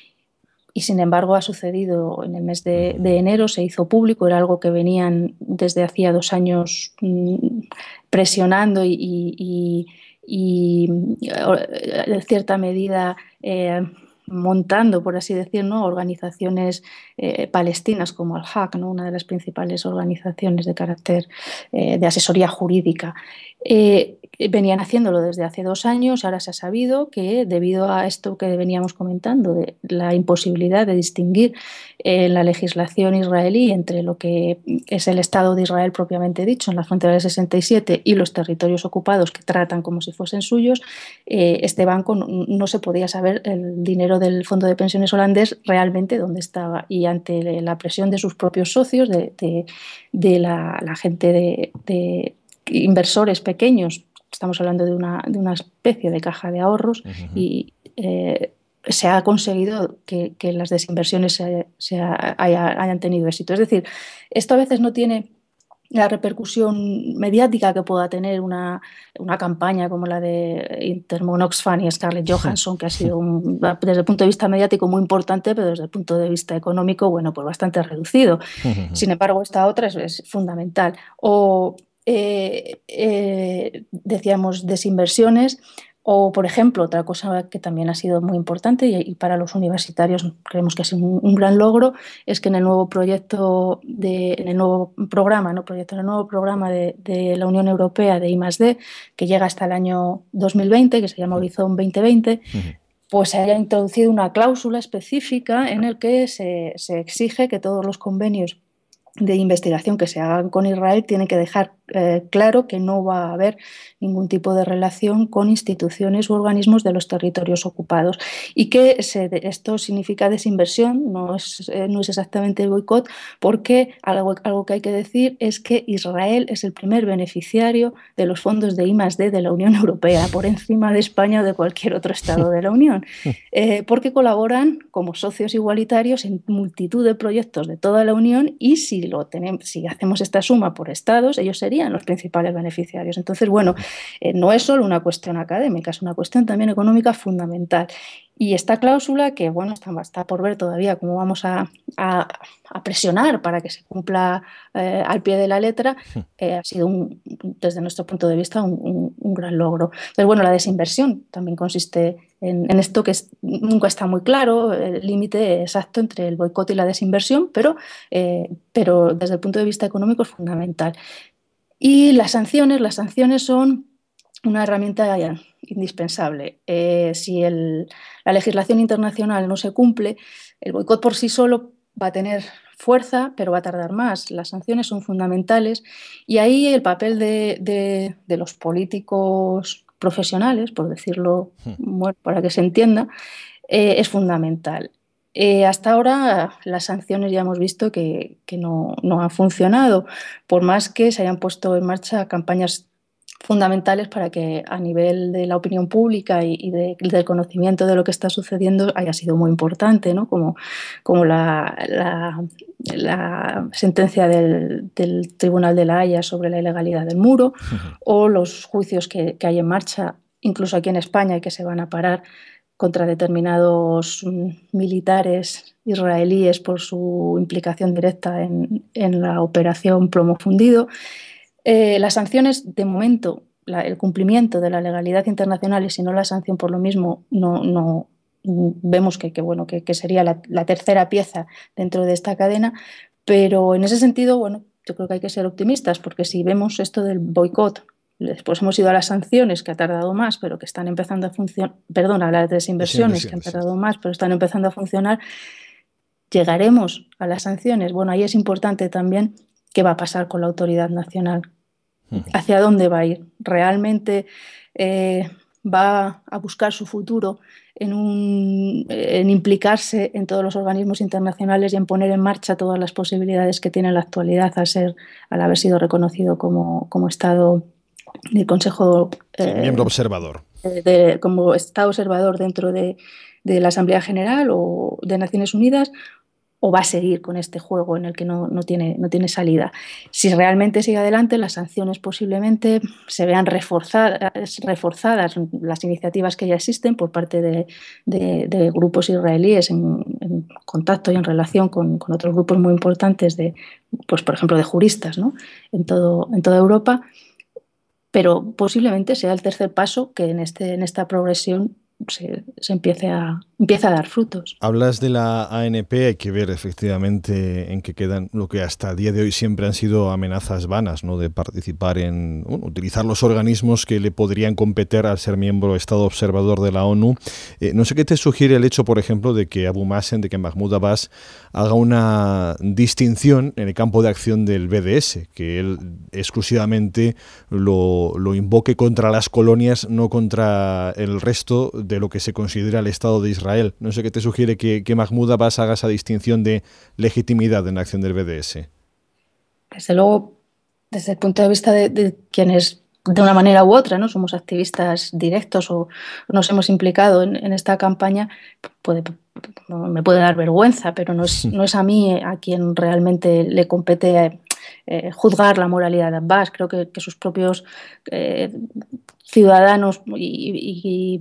y sin embargo ha sucedido en el mes de, enero, se hizo público, era algo que venían desde hacía dos años mm, presionando y, en cierta medida eh, montando, por así decirlo, organizaciones eh, palestinas como Al-Haq, ¿no? una de las principales organizaciones de carácter de asesoría jurídica. Eh, venían haciéndolo desde hace dos años, ahora se ha sabido que debido a esto que veníamos comentando, de la imposibilidad de distinguir en eh, la legislación israelí entre lo que es el Estado de Israel propiamente dicho, en la frontera del 67, y los territorios ocupados que tratan como si fuesen suyos, eh, este banco no, se podía saber el dinero del fondo de pensiones holandés realmente dónde estaba. Y ante la presión de sus propios socios, de, la, gente de inversores pequeños estamos hablando de una, de una especie de caja de ahorros y eh, se ha conseguido que, las desinversiones se, hayan tenido éxito. Es decir, esto a veces no tiene la repercusión mediática que pueda tener una, campaña como la de Intermon Oxfam y Scarlett Johansson, que ha sido desde el punto de vista mediático muy importante, pero desde el punto de vista económico, bueno, pues bastante reducido. Sin embargo, esta otra es, es fundamental. O eh, eh, decíamos, desinversiones. O, por ejemplo, otra cosa que también ha sido muy importante y, para los universitarios creemos que ha sido un, gran logro es que en el nuevo proyecto, de, en el nuevo programa, no proyecto, en el nuevo programa de, la Unión Europea de I+D, que llega hasta el año 2020, que se llama Horizon 2020, pues se haya introducido una cláusula específica en el que se, se exige que todos los convenios de investigación que se hagan con Israel tiene que dejar eh, claro que no va a haber ningún tipo de relación con instituciones u organismos de los territorios ocupados. Y que esto significa desinversión, no es, eh, no es exactamente boicot, porque algo, algo que hay que decir es que Israel es el primer beneficiario de los fondos de I+D de la Unión Europea, por encima de España o de cualquier otro Estado de la Unión, eh, porque colaboran como socios igualitarios en multitud de proyectos de toda la Unión y si, lo tenemos, si hacemos esta suma por estados, ellos serían los principales beneficiarios. Entonces, bueno, eh, no es solo una cuestión académica, es una cuestión también económica fundamental. Y esta cláusula, que bueno, está, por ver todavía cómo vamos a, presionar para que se cumpla eh, al pie de la letra, eh, ha sido, desde nuestro punto de vista, un, gran logro. Pero bueno, la desinversión también consiste en, esto que nunca está muy claro, el límite exacto entre el boicot y la desinversión, pero, pero desde el punto de vista económico es fundamental. Y las sanciones, las sanciones son una herramienta indispensable. Eh, si la legislación internacional no se cumple, el boicot por sí solo va a tener fuerza, pero va a tardar más. Las sanciones son fundamentales y ahí el papel de, los políticos profesionales, por decirlo hmm. para que se entienda, eh, es fundamental. Eh, hasta ahora las sanciones ya hemos visto que, no, han funcionado, por más que se hayan puesto en marcha campañas fundamentales para que a nivel de la opinión pública y, del conocimiento de lo que está sucediendo haya sido muy importante, ¿no? como, como la, sentencia del, Tribunal de la Haya sobre la ilegalidad del muro o los juicios que, que hay en marcha incluso aquí en España y que se van a parar contra determinados mm, militares israelíes por su implicación directa en, la operación plomo fundido. Eh, las sanciones, de momento, el cumplimiento de la legalidad internacional y si no la sanción por lo mismo, no, no vemos que, bueno, que, sería la, tercera pieza dentro de esta cadena. Pero en ese sentido, bueno, yo creo que hay que ser optimistas porque si vemos esto del boicot, después hemos ido a las sanciones que ha tardado más, pero que están empezando a funcionar, perdón, a las desinversiones que han tardado más, pero están empezando a funcionar, llegaremos a las sanciones. Bueno, ahí es importante también qué va a pasar con la autoridad nacional, hacia dónde va a ir. ¿Realmente eh, va a buscar su futuro en, un, en, implicarse en todos los organismos internacionales y en poner en marcha todas las posibilidades que tiene en la actualidad al, ser, al haber sido reconocido como, como Estado del Consejo. Eh, miembro observador. como Estado observador dentro de, de la Asamblea General o de Naciones Unidas o va a seguir con este juego en el que no, tiene, no tiene salida. Si realmente sigue adelante, las sanciones posiblemente se vean reforzadas, reforzadas las iniciativas que ya existen por parte de, grupos israelíes en, contacto y en relación con, otros grupos muy importantes, de, pues, por ejemplo, de juristas ¿no? en, todo, en toda Europa, pero posiblemente sea el tercer paso que en, este, en esta progresión se, empiece a, empieza a dar frutos. Hablas de la ANP, hay que ver efectivamente en qué quedan lo que hasta el día de hoy siempre han sido amenazas vanas, ¿no? de participar en, utilizar los organismos que le podrían competir al ser miembro Estado observador de la ONU. Eh, no sé qué te sugiere el hecho, por ejemplo, de que Abu Mazen, de que Mahmoud Abbas haga una distinción en el campo de acción del BDS, que él exclusivamente lo, lo invoque contra las colonias, no contra el resto de lo que se considera el Estado de Israel. No sé qué te sugiere que, que Mahmoud Abbas haga esa distinción de legitimidad en la acción del BDS. Desde luego, desde el punto de vista de, quienes de una manera u otra, ¿no? Somos activistas directos o nos hemos implicado en, esta campaña, puede, me puede dar vergüenza, pero no es, no es a mí a quien realmente le compete eh, juzgar la moralidad de Abbas. Creo que, sus propios eh, ciudadanos y,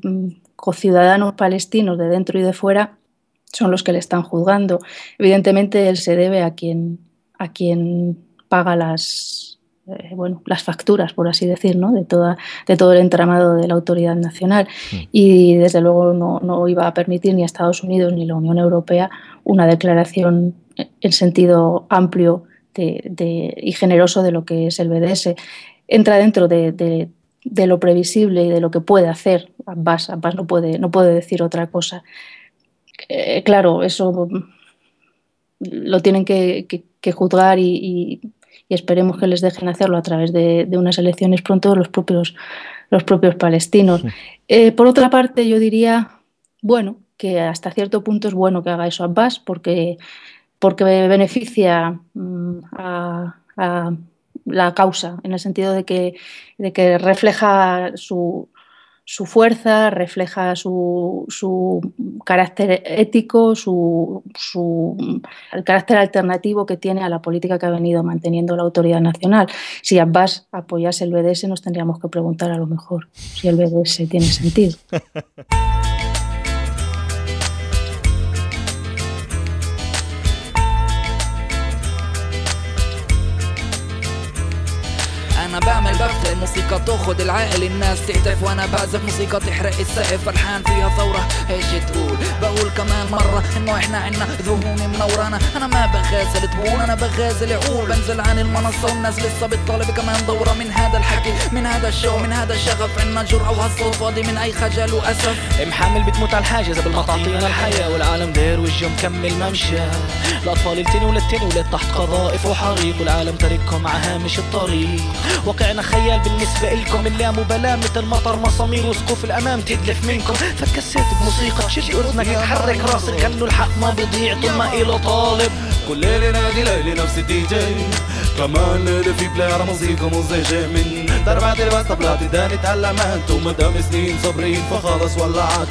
cociudadanos palestinos de dentro y de fuera son los que le están juzgando. Evidentemente él se debe a quien, a quien paga las, eh, bueno, las facturas, por así decir, ¿no? de, toda, de todo el entramado de la autoridad nacional. Mm. Y desde luego no, no, iba a permitir ni a Estados Unidos ni la Unión Europea una declaración en sentido amplio de, y generoso de lo que es el BDS. Entra dentro de, de lo previsible y de lo que puede hacer Abbas. Abbas no puede, no puede decir otra cosa. Eh, claro, eso lo tienen que, juzgar y, esperemos que les dejen hacerlo a través de, unas elecciones pronto los propios, los propios palestinos. Eh, por otra parte, yo diría, bueno, que hasta cierto punto es bueno que haga eso Abbas porque, porque beneficia mm, a la causa, en el sentido de que, de que refleja su, su fuerza, refleja su, su carácter ético, su, su, el carácter alternativo que tiene a la política que ha venido manteniendo la autoridad nacional. Si Abbas apoyase el BDS, nos tendríamos que preguntar a lo mejor si el BDS tiene sentido. Alabama, el الموسيقى تاخد العقل الناس تهتف وأنا بعزف موسيقى تحرق السقف. فرحان فيها ثورة إيش تقول؟ بقول كمان مرة إنه إحنا عنا ذهون منورانا أنا ما بغازل تقول أنا بغازل عقول بنزل عن المنصة والناس لسه بتطالب كمان دورة. من هذا الحكي من هذا الشو من هذا الشغف عنا جرأة وهالصوت فاضي من أي خجل وأسف. محامل بتموت على الحاجز قبل ما تعطينا الحياة والعالم داير وجهه مكمل ممشى الأطفال التاني وللتاني ولاد تحت قذائف وحريق. والعالم تاركهم على هامش الطريق. واقعنا خيال بالنسبة إلكم اللا مبالاة مثل مطر مسامير وسقوف الأمام تدلف منكم. فكسيت بموسيقى تشد أذنك تحرك راسك خلوا الحق ما بيضيع طول ما إله طالب. كل ليلة نادي ليلي نفس الدي جي. كمان في بلاير موسيقى مزعجة من دربات لباس طبلات داني تعلمت ومدام سنين صابرين فخلص ولعت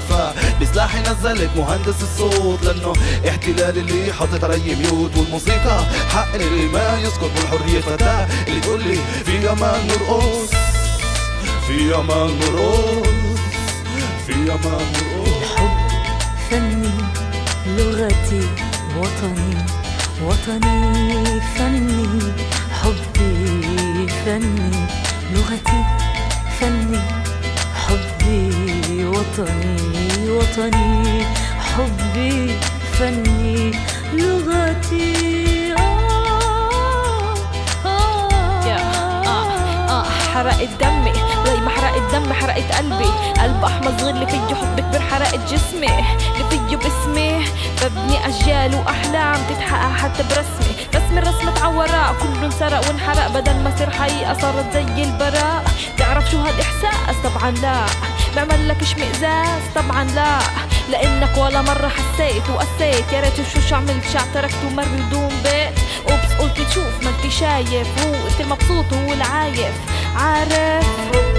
بسلاحي نزلت مهندس الصوت لأنه احتلال اللي حاطط علي ميوت والموسيقى حق اللي ما يسكت والحرية فتاة اللي تقول لي في أمان نرقص في أمان نرقص في أمان نرقص. الحب فني لغتي وطني وطني فني. حبي فني لغتي فني حبي وطني وطني حبي فني لغتي. حرقت دمي. زي ما حرقت دمي حرقت قلبي. قلب أحمر صغير اللي فيه حب كبير حرقت جسمي. اللي فيه باسمي. ببني أجيال وأحلام تتحقق حتى برسمي. رسمي الرسم اتعورا كله انسرق وانحرق. بدل ما صير حقيقة صارت زي البراء. تعرف شو هاد إحساس؟ طبعا لا. بعمل لك إشمئزاز؟ طبعا لا. لأنك ولا مرة حسيت وقسيت. يا ريت شو شو عملت؟ شع تركت ومر بدون بيت. قلت تشوف ما انت شايف. هو انت المبسوط هو العايف. عارف؟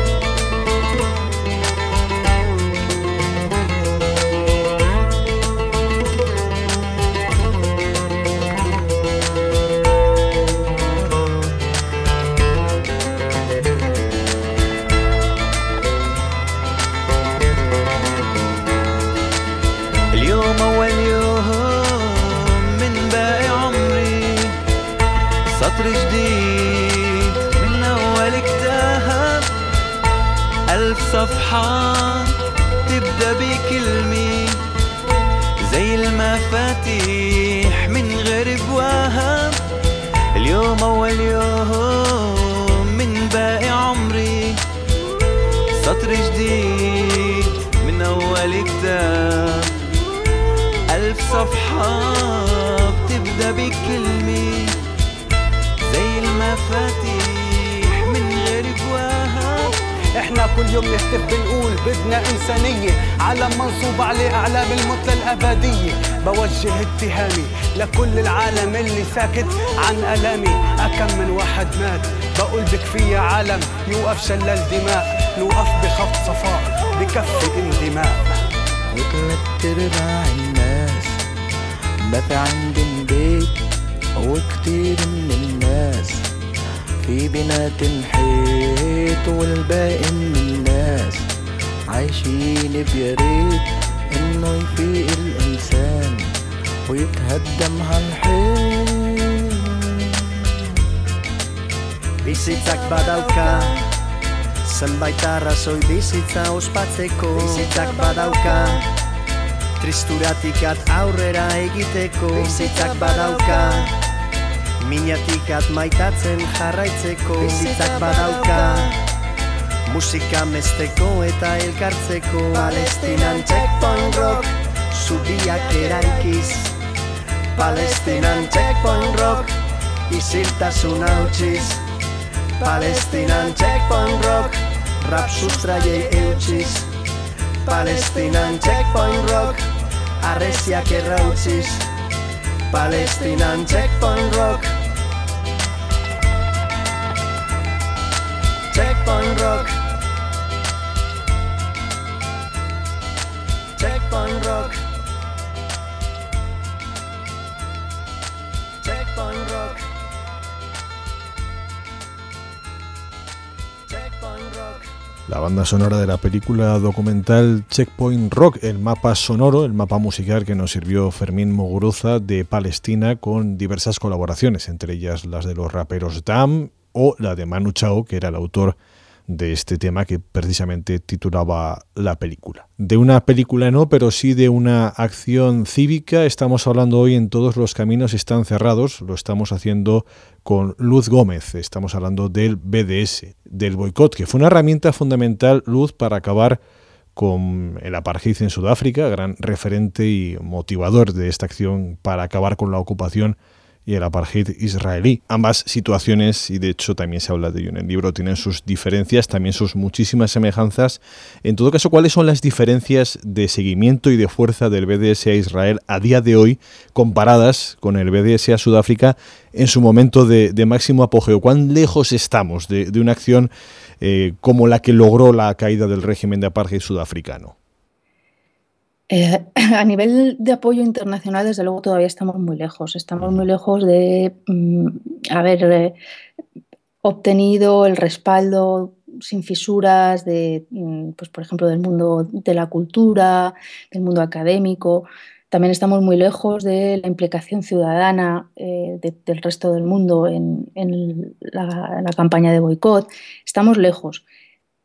صفحة تبدأ بكلمة زي المفاتيح من غير بواب اليوم أول يوم من باقي عمري. سطر جديد من أول كتاب. ألف صفحة إحنا كل يوم نهتف بنقول بدنا إنسانية. علم منصوب عليه أعلام المثلى الابديه بوجه اتهامي لكل العالم اللي ساكت عن ألامي. أكم من واحد مات؟ بقول بكفي يا عالم. يوقف شلال دماء. نوقف بخط صفاء. بكفي انتماء وثلاث ارباع الناس. ما في عندهم بيت وكتير من الناس. في بنات الحيط والباقي من الناس عايشين بياريت انه يفيق الانسان ويتهدم هالحيط Bizitzak badauka Zenbait arrazoi bizitza ospatzeko Bizitzak badauka Tristuratik at aurrera egiteko Bizitzak badauka Minatik at maitatzen jarraitzeko Bizitzak badauka. Musika mesteko eta elkartzeko Palestinan checkpoint rock. Zubiak eraikiz Palestinan checkpoint rock. Isiltasun hautsiz Palestinan checkpoint rock. Rap sustraiei eutxiz Palestinan checkpoint rock. Arreziak errautziz Palestinan checkpoint rock La banda sonora de la película documental Checkpoint Rock, el mapa sonoro, el mapa musical que nos sirvió Fermín Muguruza de Palestina con diversas colaboraciones, entre ellas las de los raperos Dam o la de Manu Chao, que era el autor de este tema que precisamente titulaba la película. De una película no, pero sí de una acción cívica. Estamos hablando hoy en Todos los caminos están cerrados. Lo estamos haciendo con Luz Gómez. Estamos hablando del BDS, del boicot, que fue una herramienta fundamental, Luz, para acabar con el apartheid en Sudáfrica, gran referente y motivador de esta acción para acabar con la ocupación y el apartheid israelí. Ambas situaciones, y de hecho también se habla de ello en el libro, tienen sus diferencias, también sus muchísimas semejanzas. En todo caso, ¿cuáles son las diferencias de seguimiento y de fuerza del BDS a Israel a día de hoy comparadas con el BDS a Sudáfrica en su momento de, máximo apogeo? ¿Cuán lejos estamos de, de una acción eh, como la que logró la caída del régimen de apartheid sudafricano? Eh, a nivel de apoyo internacional, desde luego, todavía estamos muy lejos. Estamos muy lejos de mm, haber eh, obtenido el respaldo sin fisuras de, mm, pues, por ejemplo, del mundo de la cultura, del mundo académico. También estamos muy lejos de la implicación ciudadana eh, de, del resto del mundo en la, campaña de boicot. Estamos lejos.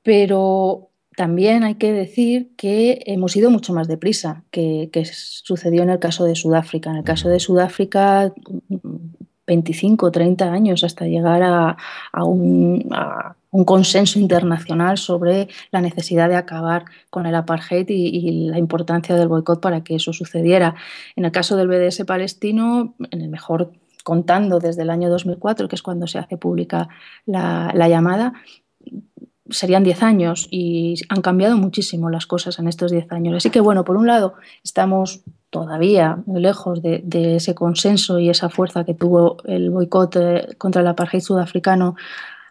pero también hay que decir que hemos ido mucho más deprisa que, que sucedió en el caso de Sudáfrica. En el caso de Sudáfrica, 25, 30 años hasta llegar a, a, un, a, un, consenso internacional sobre la necesidad de acabar con el apartheid y, y, la importancia del boicot para que eso sucediera. En el caso del BDS palestino, en el mejor contando desde el año 2004, que es cuando se hace pública la, la llamada, serían 10 años y han cambiado muchísimo las cosas en estos 10 años. Así que, bueno, por un lado, estamos todavía muy lejos de, ese consenso y esa fuerza que tuvo el boicot eh, contra el apartheid sudafricano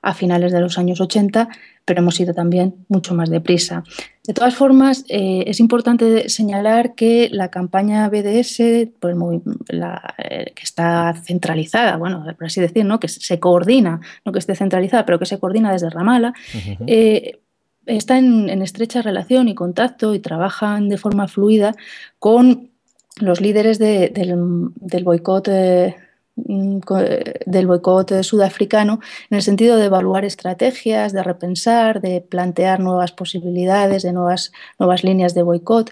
a finales de los años 80, pero hemos ido también mucho más deprisa. De todas formas, eh, es importante señalar que la campaña BDS, pues muy, la, eh, que está centralizada, bueno, por así decir, ¿no? que se coordina, no que esté centralizada, pero que se coordina desde Ramala, uh -huh. eh, está en, en, estrecha relación y contacto y trabajan de forma fluida con los líderes de, del, del boicot eh, del boicot sudafricano en el sentido de evaluar estrategias, de repensar, de plantear nuevas posibilidades, de nuevas, nuevas líneas de boicot.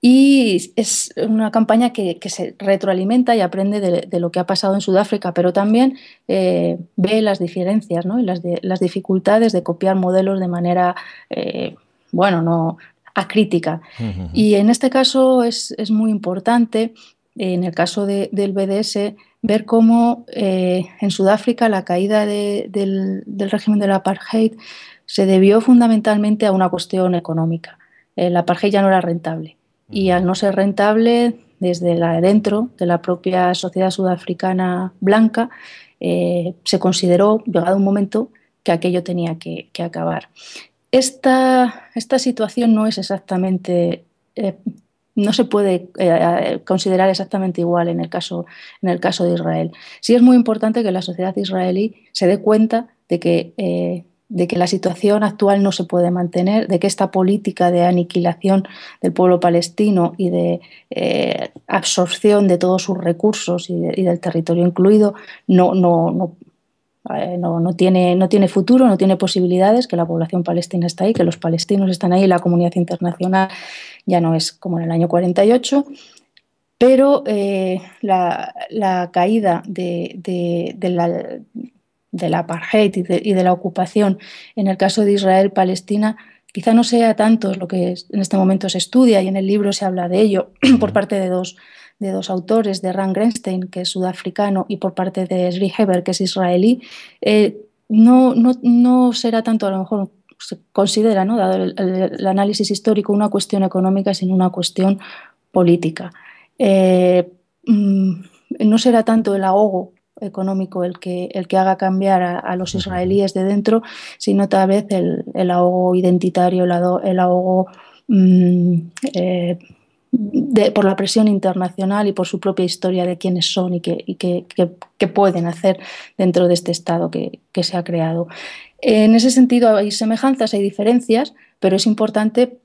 Y es una campaña que, que, se retroalimenta y aprende de, de, lo que ha pasado en Sudáfrica, pero también eh, ve las diferencias ¿no? y las, de, las, dificultades de copiar modelos de manera, eh, bueno, no acrítica. Uh -huh. Y en este caso es, es muy importante, en el caso de, del BDS, ver cómo eh, en Sudáfrica la caída de, del, del, régimen del apartheid se debió fundamentalmente a una cuestión económica. El apartheid ya no era rentable y al no ser rentable, desde la, dentro de la propia sociedad sudafricana blanca, eh, se consideró, llegado un momento, que aquello tenía que, que acabar. Esta, esta, situación no es exactamente eh, no se puede eh, considerar exactamente igual en el, caso, en el caso de Israel. Sí es muy importante que la sociedad israelí se dé cuenta de que, eh, de que la situación actual no se puede mantener, de que esta política de aniquilación del pueblo palestino y de eh, absorción de todos sus recursos y, de, y del territorio incluido no, no, no, no, no, tiene, no tiene futuro, no tiene posibilidades, que la población palestina está ahí, que los palestinos están ahí, la comunidad internacional ya no es como en el año 48, pero eh, la, la, caída de, de, de la, del apartheid y de, y de, la ocupación en el caso de Israel-Palestina quizá no sea tanto lo que en este momento se estudia y en el libro se habla de ello por parte de dos de dos autores, de Ran Grenstein, que es sudafricano, y por parte de Sri Heber, que es israelí, eh, no, no, no, será tanto, a lo mejor se considera, ¿no? dado el, análisis histórico, una cuestión económica, sino una cuestión política. Eh, mm, no será tanto el ahogo económico el que, el que haga cambiar a, a los israelíes de dentro, sino tal vez el, el ahogo identitario, el, ahogo mmm, eh, de, por la presión internacional y por su propia historia de quiénes son y qué, qué, qué pueden hacer dentro de este Estado que, que, se ha creado. En ese sentido hay semejanzas, hay diferencias, pero es importante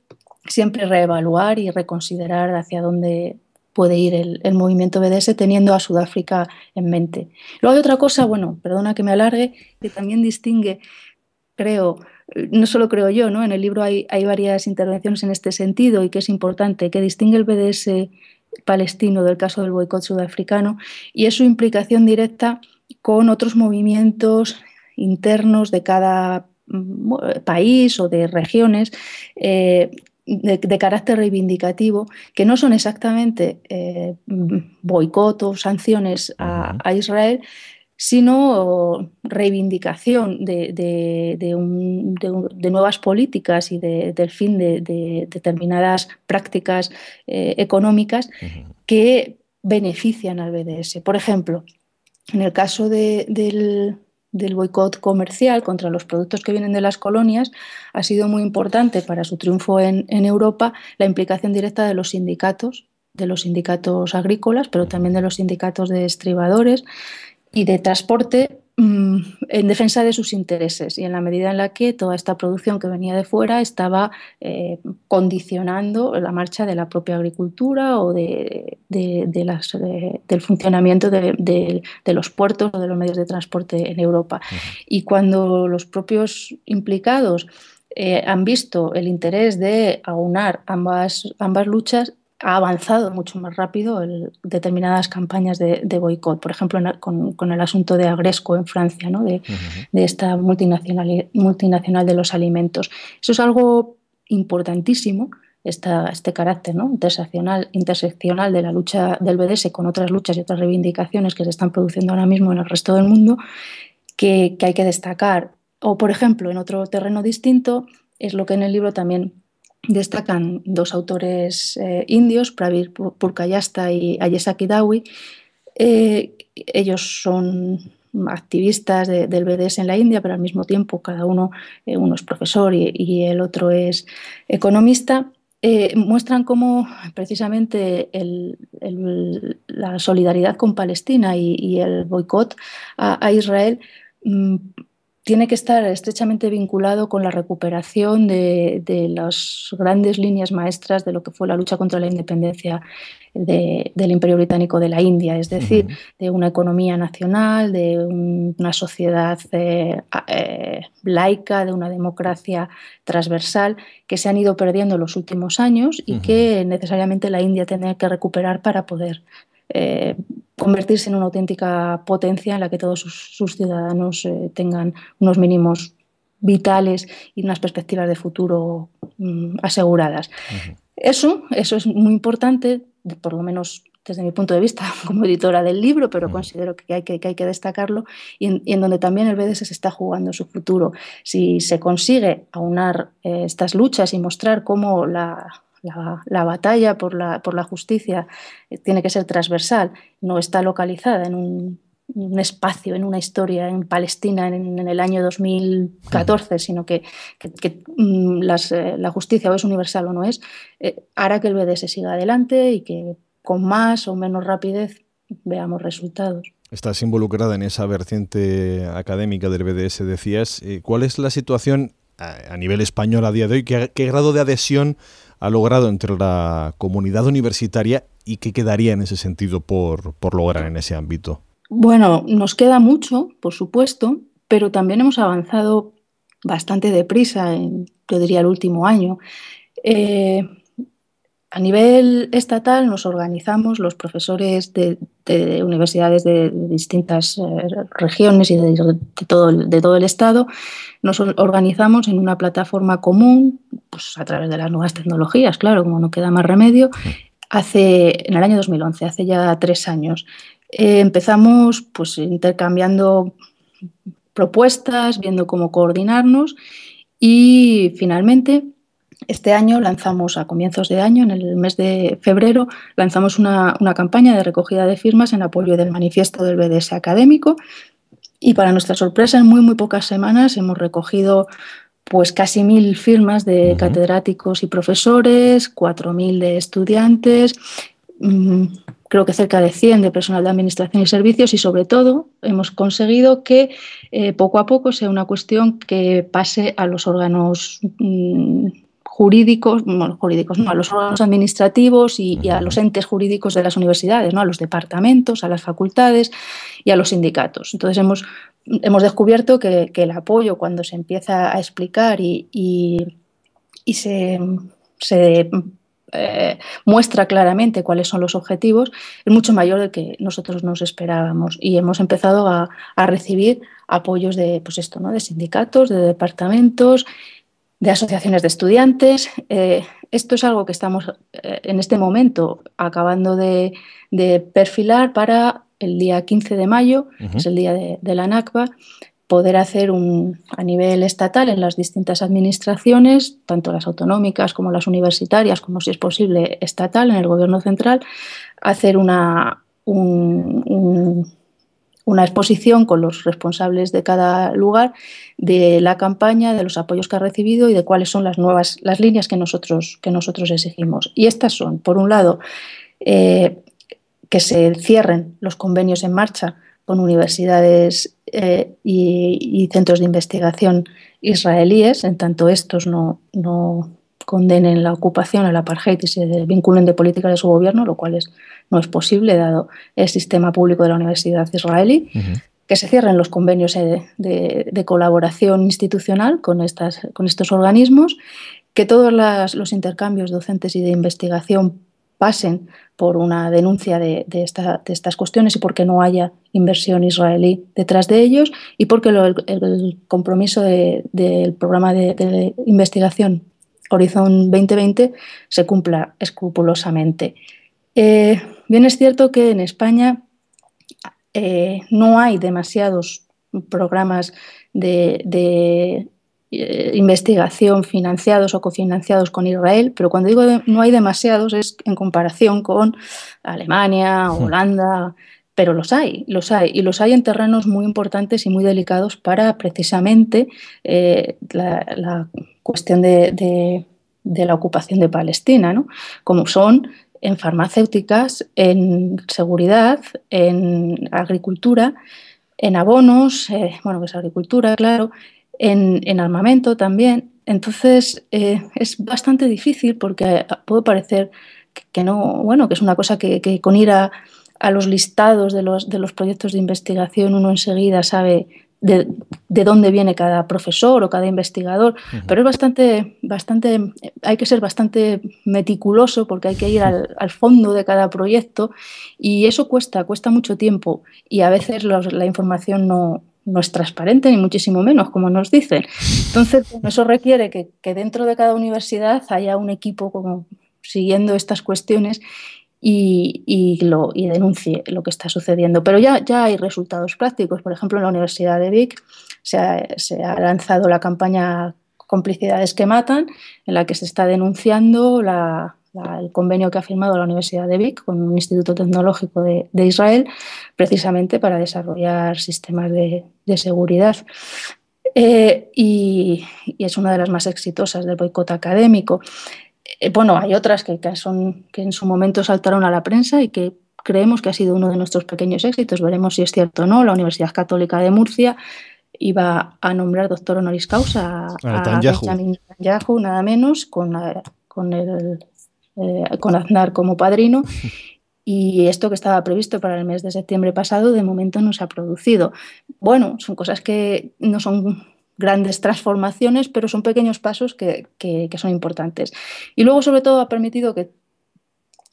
siempre reevaluar y reconsiderar hacia dónde puede ir el, movimiento BDS teniendo a Sudáfrica en mente. Luego hay otra cosa, bueno, perdona que me alargue, que también distingue, creo, no solo creo yo, ¿no? en el libro hay, hay, varias intervenciones en este sentido y que es importante, que distingue el BDS palestino del caso del boicot sudafricano y es su implicación directa con otros movimientos internos de cada mm, país o de regiones eh, de, de, carácter reivindicativo, que no son exactamente eh, boicot o sanciones a, a Israel, sino reivindicación de, de, de, un, de nuevas políticas y del fin de, determinadas prácticas eh, económicas uh -huh. que benefician al BDS. Por ejemplo, en el caso del, del boicot comercial contra los productos que vienen de las colonias, ha sido muy importante para su triunfo en, Europa la implicación directa de los sindicatos, de los sindicatos agrícolas, pero también de los sindicatos de estribadores, y de transporte en defensa de sus intereses y en la medida en la que toda esta producción que venía de fuera estaba eh, condicionando la marcha de la propia agricultura o de, de, de las, de, del funcionamiento de, los puertos o de los medios de transporte en Europa. Y cuando los propios implicados eh, han visto el interés de aunar ambas, ambas luchas ha avanzado mucho más rápido el, determinadas campañas de, boicot, por ejemplo, con, el asunto de Agresco en Francia, ¿no? de, esta multinacional, multinacional de los alimentos. Eso es algo importantísimo, esta, este carácter ¿no? interseccional, interseccional de la lucha del BDS con otras luchas y otras reivindicaciones que se están produciendo ahora mismo en el resto del mundo, que, hay que destacar. O, por ejemplo, en otro terreno distinto, es lo que en el libro también destacan dos autores eh, indios, Pravir Purkayasta y Ayesa Kidawi. Eh, ellos son activistas del BDS en la India, pero al mismo tiempo cada uno, eh, uno es profesor y, el otro es economista. muestran cómo precisamente la solidaridad con Palestina y, el boicot a, Israel mm, tiene que estar estrechamente vinculado con la recuperación de, las grandes líneas maestras de lo que fue la lucha contra la independencia del Imperio Británico de la India, es decir, de una economía nacional, de una sociedad eh, eh, laica, de una democracia transversal que se han ido perdiendo en los últimos años y que necesariamente la India tiene que recuperar para poder eh, convertirse en una auténtica potencia en la que todos sus, ciudadanos eh, tengan unos mínimos vitales y unas perspectivas de futuro mm, aseguradas. Eso, eso es muy importante, por lo menos desde mi punto de vista como editora del libro, pero considero que hay que, hay que destacarlo y en, donde también el BDS se está jugando su futuro. Si se consigue aunar eh, estas luchas y mostrar cómo la, la, batalla por la, por la, justicia eh, tiene que ser transversal, no está localizada en un, espacio, en una historia en Palestina en, el año 2014, sino que, mm, eh, la justicia o es universal o no es, eh, hará que el BDS siga adelante y que con más o menos rapidez veamos resultados. Estás involucrada en esa vertiente académica del BDS, decías. ¿Cuál es la situación a, nivel español a día de hoy? ¿Qué grado de adhesión ha logrado entre la comunidad universitaria y qué quedaría en ese sentido por, lograr en ese ámbito? Bueno, nos queda mucho, por supuesto, pero también hemos avanzado bastante deprisa, en, yo diría, el último año. Eh, a nivel estatal nos organizamos los profesores de, universidades de, distintas eh, regiones y de, todo, el Estado. Nos organizamos en una plataforma común, pues a través de las nuevas tecnologías, claro, como no queda más remedio. Hace, en el año 2011, hace ya tres años, eh, empezamos pues, intercambiando propuestas, viendo cómo coordinarnos y finalmente este año lanzamos, a comienzos de año, en el mes de febrero, lanzamos una, campaña de recogida de firmas en apoyo del manifiesto del BDS académico. Y para nuestra sorpresa en muy, muy pocas semanas hemos recogido pues casi mil firmas de catedráticos y profesores, cuatro mil de estudiantes, mm, creo que cerca de 100 de personal de administración y servicios. Y sobre todo hemos conseguido que eh, poco a poco sea una cuestión que pase a los órganos mm, jurídicos, bueno, jurídicos, no, a los órganos administrativos y, a los entes jurídicos de las universidades, ¿no? a los departamentos, a las facultades y a los sindicatos. Entonces hemos, hemos descubierto que, el apoyo cuando se empieza a explicar y, y, se, se eh, muestra claramente cuáles son los objetivos, es mucho mayor del que nosotros nos esperábamos. Y hemos empezado a, a recibir apoyos de, pues esto, ¿no? de sindicatos, de departamentos de asociaciones de estudiantes. Eh, esto es algo que estamos eh, en este momento acabando de, perfilar para el día 15 de mayo, es el día de, la NACBA, poder hacer un, a nivel estatal en las distintas administraciones, tanto las autonómicas como las universitarias, como si es posible estatal en el gobierno central, hacer una, un una exposición con los responsables de cada lugar de la campaña, de los apoyos que ha recibido y de cuáles son las nuevas las líneas que nosotros, que nosotros exigimos. Y estas son, por un lado, eh, que se cierren los convenios en marcha con universidades eh, y, centros de investigación israelíes, en tanto estos no, no condenen la ocupación, el apartheid y se vinculen de política de su gobierno, lo cual es, no es posible dado el sistema público de la universidad israelí. que se cierren los convenios de, de, colaboración institucional con, estas, con estos organismos, que todos las, los intercambios docentes y de investigación pasen por una denuncia de, de, esta, de, estas cuestiones y porque no haya inversión israelí detrás de ellos y porque lo, el, el, compromiso del de, programa de, investigación Horizon 2020 se cumpla escrupulosamente. Eh, bien es cierto que en España eh, no hay demasiados programas de, de eh, investigación financiados o cofinanciados con Israel, pero cuando digo de, no hay demasiados es en comparación con Alemania, hmm. Holanda, pero los hay, los hay, y los hay en terrenos muy importantes y muy delicados para precisamente eh, la, cuestión de, la ocupación de Palestina, ¿no? como son en farmacéuticas, en seguridad, en agricultura, en abonos, eh, bueno, que es agricultura, claro, en, en armamento también. Entonces eh, es bastante difícil porque puede parecer que, no, bueno, que es una cosa que, que con ir a, a, los listados de los, de los proyectos de investigación uno enseguida sabe de, de, dónde viene cada profesor o cada investigador, uh -huh. pero es bastante, bastante, hay que ser bastante meticuloso porque hay que ir al, al fondo de cada proyecto y eso cuesta, cuesta mucho tiempo y a veces los, la información no, no es transparente, ni muchísimo menos, como nos dicen. Entonces, eso requiere que, que dentro de cada universidad haya un equipo como siguiendo estas cuestiones y, lo, y, denuncie lo que está sucediendo. Pero ya, ya hay resultados prácticos. Por ejemplo, en la Universidad de Vic se ha, se ha lanzado la campaña Complicidades que Matan, en la que se está denunciando la, el convenio que ha firmado la Universidad de Vic con un instituto tecnológico de, de Israel, precisamente para desarrollar sistemas de, de seguridad. Eh, y, y, es una de las más exitosas del boicot académico. Eh, bueno, hay otras que, que, son, que en su momento saltaron a la prensa y que creemos que ha sido uno de nuestros pequeños éxitos. Veremos si es cierto o no. La Universidad Católica de Murcia iba a nombrar doctor honoris causa a, a Benjamin Netanyahu, nada menos, con, con el eh, con Aznar como padrino. Y esto que estaba previsto para el mes de septiembre pasado, de momento no se ha producido. Bueno, son cosas que no son grandes transformaciones, pero son pequeños pasos que, que, que son importantes. Y luego, sobre todo, ha permitido que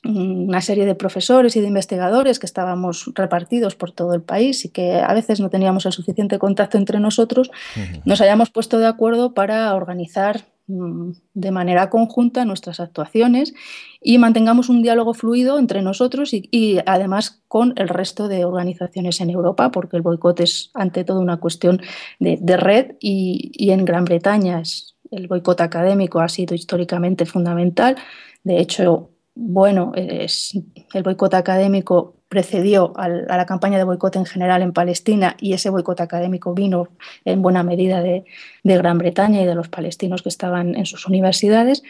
una serie de profesores y de investigadores que estábamos repartidos por todo el país y que a veces no teníamos el suficiente contacto entre nosotros, uh -huh. nos hayamos puesto de acuerdo para organizar Mm, de manera conjunta nuestras actuaciones y mantengamos un diálogo fluido entre nosotros y, además con el resto de organizaciones en Europa, porque el boicot es ante todo una cuestión de, red y, en Gran Bretaña es, el boicot académico ha sido históricamente fundamental. De hecho, bueno, es, el boicot académico precedió a la campaña de boicot en general en Palestina y ese boicot académico vino en buena medida de, Gran Bretaña y de los palestinos que estaban en sus universidades.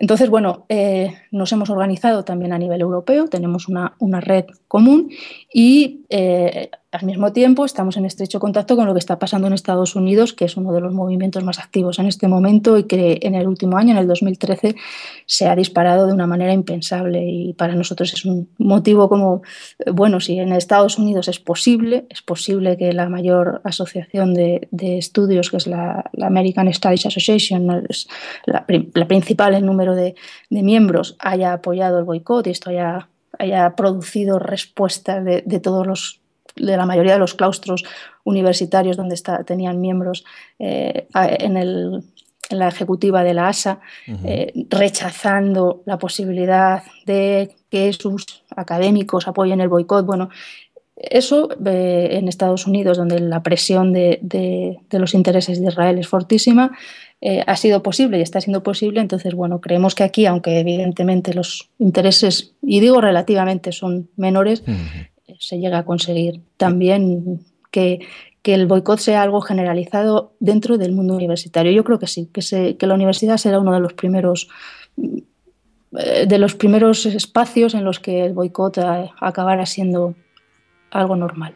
Entonces, bueno, eh, nos hemos organizado también a nivel europeo, tenemos una, una red común y eh, al mismo tiempo estamos en estrecho contacto con lo que está pasando en Estados Unidos, que es uno de los movimientos más activos en este momento y que en el último año, en el 2013, se ha disparado de una manera impensable. Y para nosotros es un motivo como, bueno, si en Estados Unidos es posible, es posible que la mayor asociación de, de estudios, que es la, American Studies Association, es la, principal en número de, miembros, haya apoyado el boicot y esto haya, haya producido respuestas de todos los de la mayoría de los claustros universitarios donde está, tenían miembros eh, en, el, en, la ejecutiva de la ASA, uh -huh. eh, rechazando la posibilidad de que sus académicos apoyen el boicot. Bueno, eso eh, en Estados Unidos, donde la presión de, de, de, los intereses de Israel es fortísima, eh, ha sido posible y está siendo posible. Entonces, bueno, creemos que aquí, aunque evidentemente los intereses, y digo relativamente, son menores, uh -huh se llega a conseguir también que, que el boicot sea algo generalizado dentro del mundo universitario. Yo creo que sí, que, se, que la universidad será uno de los primeros eh, de los primeros espacios en los que el boicot acabará siendo algo normal.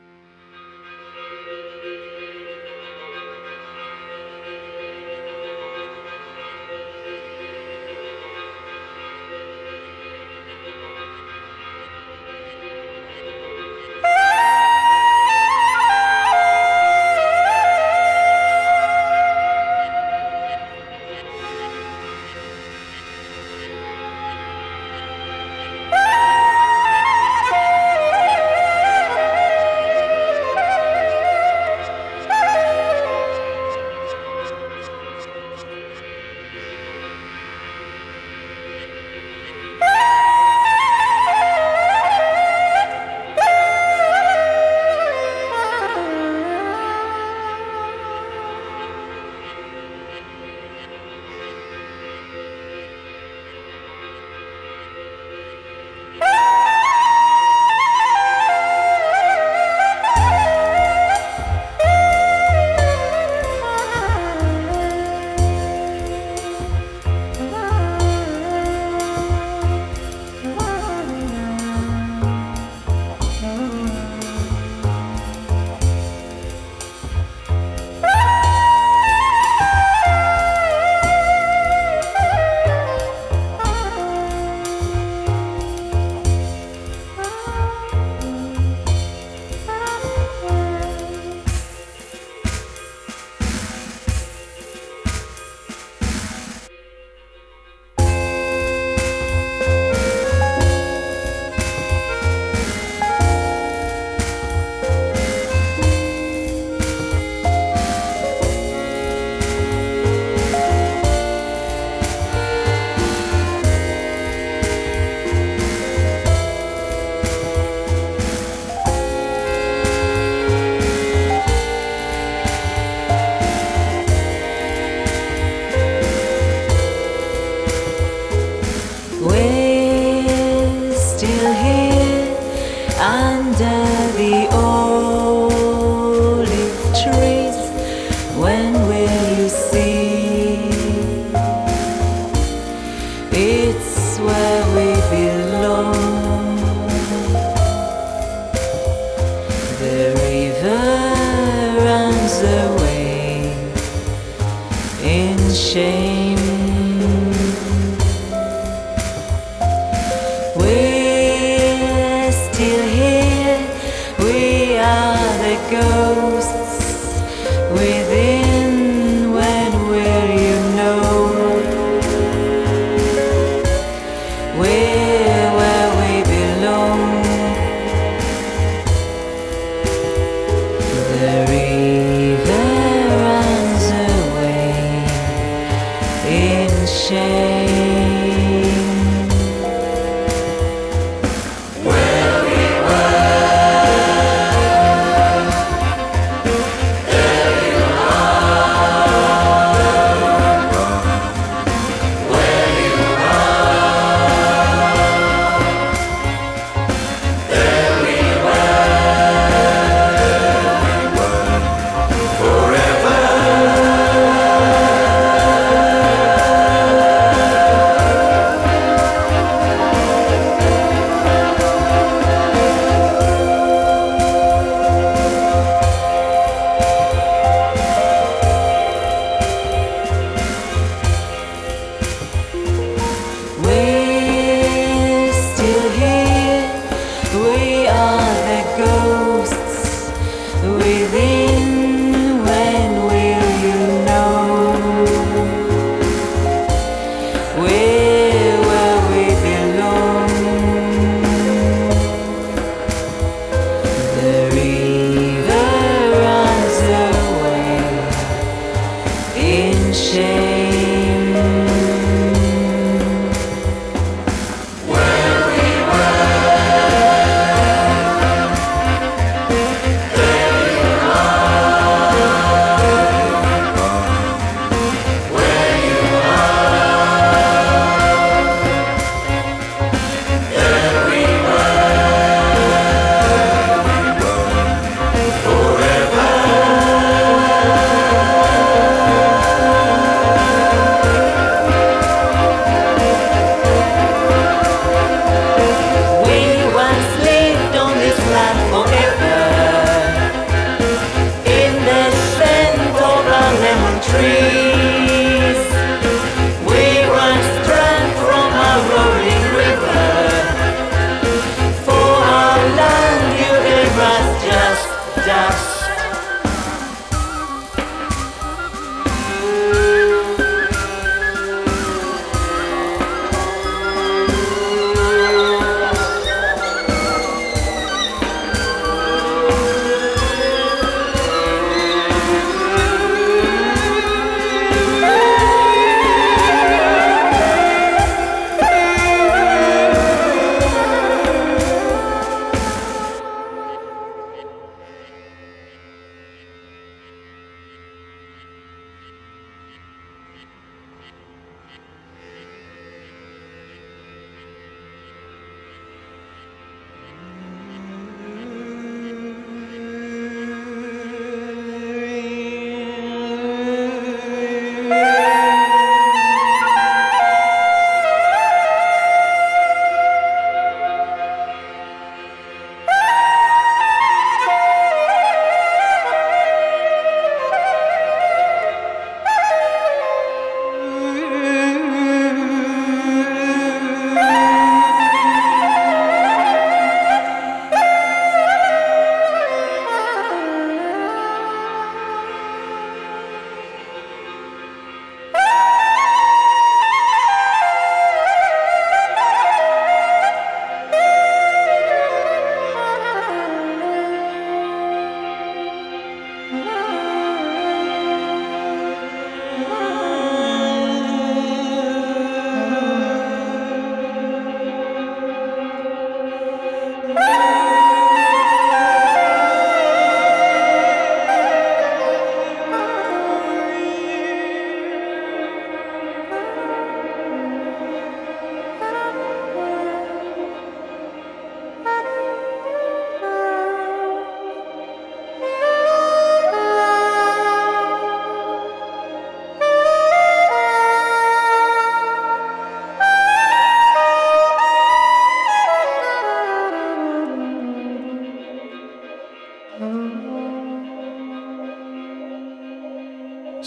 down.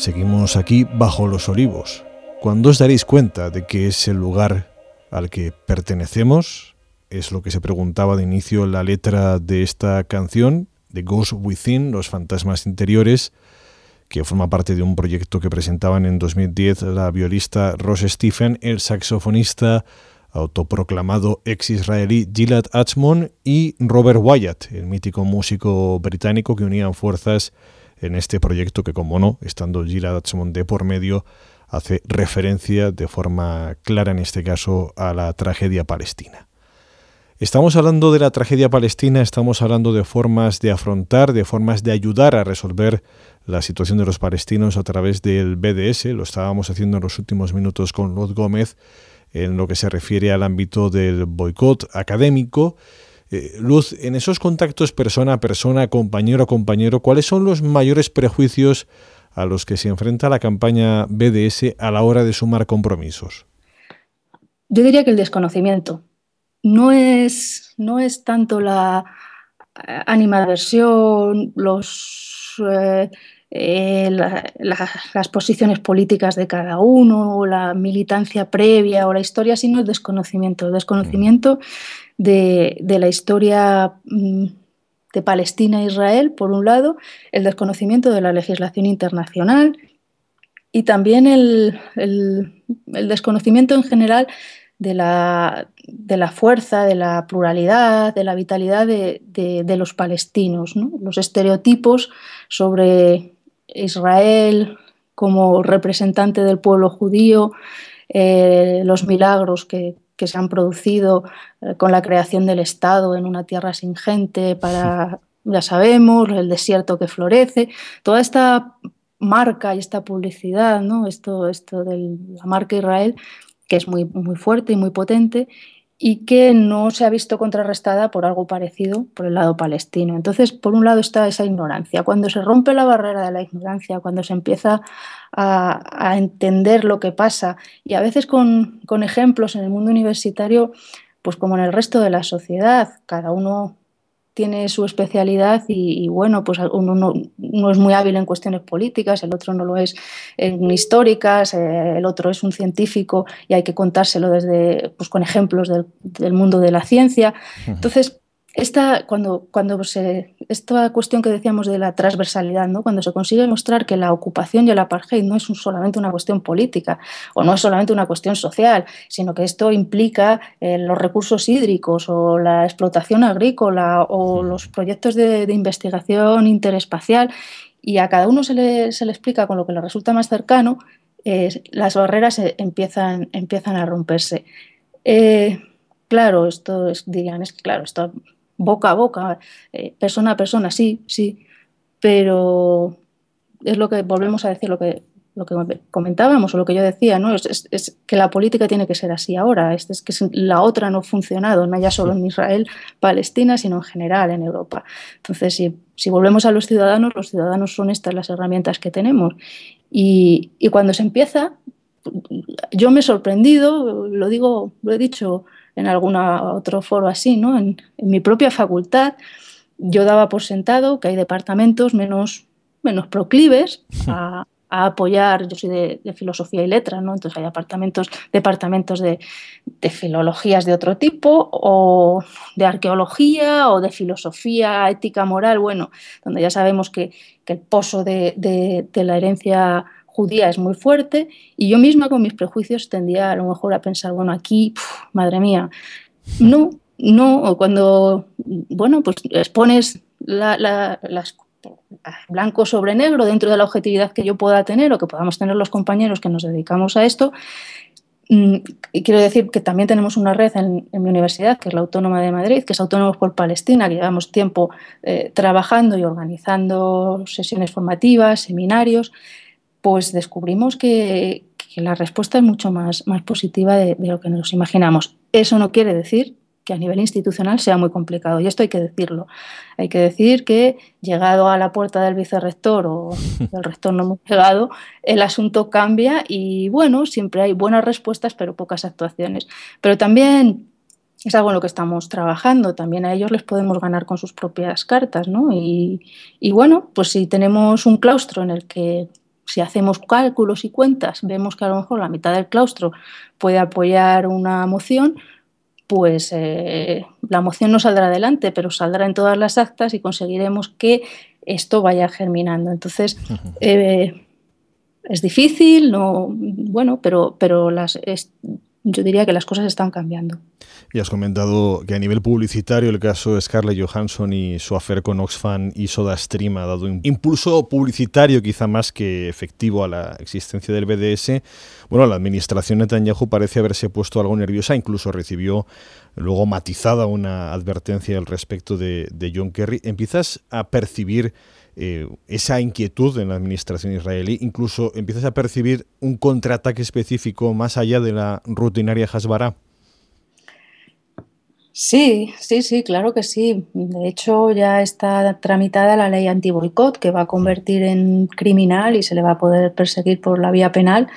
Seguimos aquí bajo los olivos. ¿Cuándo os daréis cuenta de que es el lugar al que pertenecemos? Es lo que se preguntaba de inicio la letra de esta canción, The Ghost Within, Los Fantasmas Interiores, que forma parte de un proyecto que presentaban en 2010 la violista Rose Stephen, el saxofonista autoproclamado ex-israelí Gilad Achmon y Robert Wyatt, el mítico músico británico que unían fuerzas en este proyecto que, como no, estando Gilad Achmon de por medio, hace referencia de forma clara en este caso a la tragedia palestina. Estamos hablando de la tragedia palestina, estamos hablando de formas de afrontar, de formas de ayudar a resolver la situación de los palestinos a través del BDS, lo estábamos haciendo en los últimos minutos con Ruth Gómez, en lo que se refiere al ámbito del boicot académico. Eh, Luz, en esos contactos persona a persona, compañero a compañero, ¿cuáles son los mayores prejuicios a los que se enfrenta la campaña BDS a la hora de sumar compromisos? Yo diría que el desconocimiento. No es, no es tanto la eh, animadversión, los, eh, eh, la- la- las posiciones políticas de cada uno, o la militancia previa o la historia, sino el desconocimiento. El desconocimiento de, la historia mm, de Palestina e Israel, por un lado, el desconocimiento de la legislación internacional y también el, el- desconocimiento en general de la, de la fuerza, de la pluralidad, de la vitalidad de, de- de los palestinos, ¿no? los estereotipos sobre Israel como representante del pueblo judío, eh, los milagros que, que se han producido eh, con la creación del Estado en una tierra sin gente, para, ya sabemos, el desierto que florece, toda esta marca y esta publicidad, ¿no? esto, esto de la marca Israel, que es muy, muy fuerte y muy potente y que no se ha visto contrarrestada por algo parecido por el lado palestino. Entonces, por un lado está esa ignorancia. Cuando se rompe la barrera de la ignorancia, cuando se empieza a, entender lo que pasa, y a veces con, con ejemplos en el mundo universitario, pues como en el resto de la sociedad, cada uno tiene su especialidad y, y, bueno, pues uno no, no, es muy hábil en cuestiones políticas, el otro no lo es en históricas, eh, el otro es un científico y hay que contárselo desde, pues con ejemplos del, del mundo de la ciencia. Entonces, esta, cuando, cuando se, esta cuestión que decíamos de la transversalidad, ¿no? cuando se consigue mostrar que la ocupación y el apartheid no es solamente una cuestión política o no es solamente una cuestión social, sino que esto implica eh, los recursos hídricos o la explotación agrícola o los proyectos de, de investigación interespacial y a cada uno se le, se le, explica con lo que le resulta más cercano, eh, las barreras empiezan, empiezan a romperse. Eh, claro, esto es, dirían, es claro, esto boca a boca, eh, persona a persona, sí, sí, pero es lo que volvemos a decir, lo que, lo que comentábamos o lo que yo decía, ¿no? Es, es, es que la política tiene que ser así ahora, es, es, que la otra no ha funcionado, no ya solo en Israel, Palestina, sino en general en Europa. Entonces, si, si volvemos a los ciudadanos, los ciudadanos son estas las herramientas que tenemos. Y, y cuando se empieza, yo me he sorprendido, lo digo, lo he dicho en algún otro foro así, ¿no? En, en, mi propia facultad, yo daba por sentado que hay departamentos menos, menos proclives a, a apoyar, yo soy de, de, filosofía y letras, ¿no? Entonces hay apartamentos, departamentos de, de, filologías de otro tipo, o de arqueología, o de filosofía, ética, moral, bueno, donde ya sabemos que, que el pozo de, de la herencia judía es muy fuerte y yo misma con mis prejuicios tendía a lo mejor a pensar, bueno, aquí, madre mía, no, no, cuando, bueno, pues expones la, la, las blanco sobre negro dentro de la objetividad que yo pueda tener o que podamos tener los compañeros que nos dedicamos a esto. Y quiero decir que también tenemos una red en, en, mi universidad, que es la Autónoma de Madrid, que es Autónomos por Palestina, que llevamos tiempo eh, trabajando y organizando sesiones formativas, seminarios, pues descubrimos que, que la respuesta es mucho más, más positiva de, de, lo que nos imaginamos. Eso no quiere decir que a nivel institucional sea muy complicado, y esto hay que decirlo. Hay que decir que llegado a la puerta del vicerrector o del rector no hemos llegado, el asunto cambia y bueno, siempre hay buenas respuestas, pero pocas actuaciones. Pero también es algo en lo que estamos trabajando, también a ellos les podemos ganar con sus propias cartas, ¿no? Y, y bueno, pues si tenemos un claustro en el que si hacemos cálculos y cuentas, vemos que a lo mejor la mitad del claustro puede apoyar una moción, pues eh, la moción no saldrá adelante, pero saldrá en todas las actas y conseguiremos que esto vaya germinando. Entonces, eh, es difícil, no, bueno, pero, pero las, es- yo diría que las cosas están cambiando. Y has comentado que a nivel publicitario el caso de Scarlett Johansson y su afer con Oxfam y SodaStream ha dado un impulso publicitario quizá más que efectivo a la existencia del BDS. Bueno, la administración Netanyahu parece haberse puesto algo nerviosa, incluso recibió luego matizada una advertencia al respecto de, de John Kerry. ¿Empiezas a percibir eh, esa inquietud en la administración israelí? Incluso empiezas a percibir un contraataque específico más allá de la rutinaria Hasbara. Sí, sí, sí, claro que sí. De hecho, ya está tramitada la ley anti-boicot que va a convertir en criminal y se le va a poder perseguir por la vía penal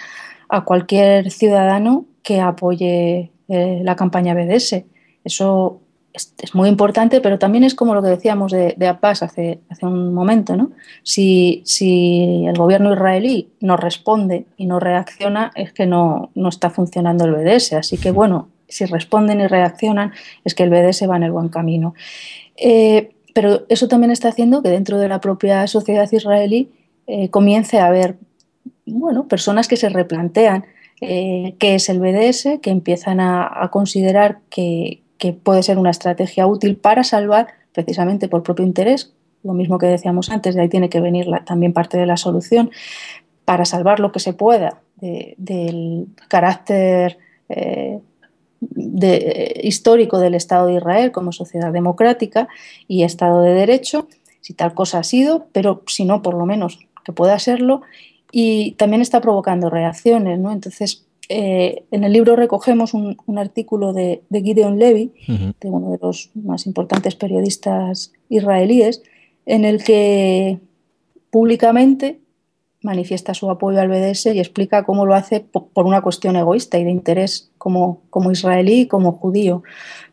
a cualquier ciudadano que apoye eh, la campaña BDS. Eso es, muy importante, pero también es como lo que decíamos de, de Abbas hace, hace un momento, ¿no? Si, si el gobierno israelí no responde y no reacciona, es que no, no está funcionando el BDS. Así que, bueno, si responden y reaccionan, es que el BDS va en el buen camino. Eh, pero eso también está haciendo que dentro de la propia sociedad israelí eh, comience a haber bueno, personas que se replantean eh, qué es el BDS, que empiezan a, a considerar que, que, puede ser una estrategia útil para salvar, precisamente por propio interés, lo mismo que decíamos antes, de ahí tiene que venir también parte de la solución, para salvar lo que se pueda de, del carácter eh, de, histórico del Estado de Israel como sociedad democrática y Estado de Derecho, si tal cosa ha sido, pero si no, por lo menos que pueda serlo, y también está provocando reacciones. ¿no? Entonces, eh, en el libro recogemos un, un artículo de, de, Gideon Levy, uh -huh. de uno de los más importantes periodistas israelíes, en el que públicamente manifiesta su apoyo al BDS y explica cómo lo hace por una cuestión egoísta y de interés como, como israelí y como judío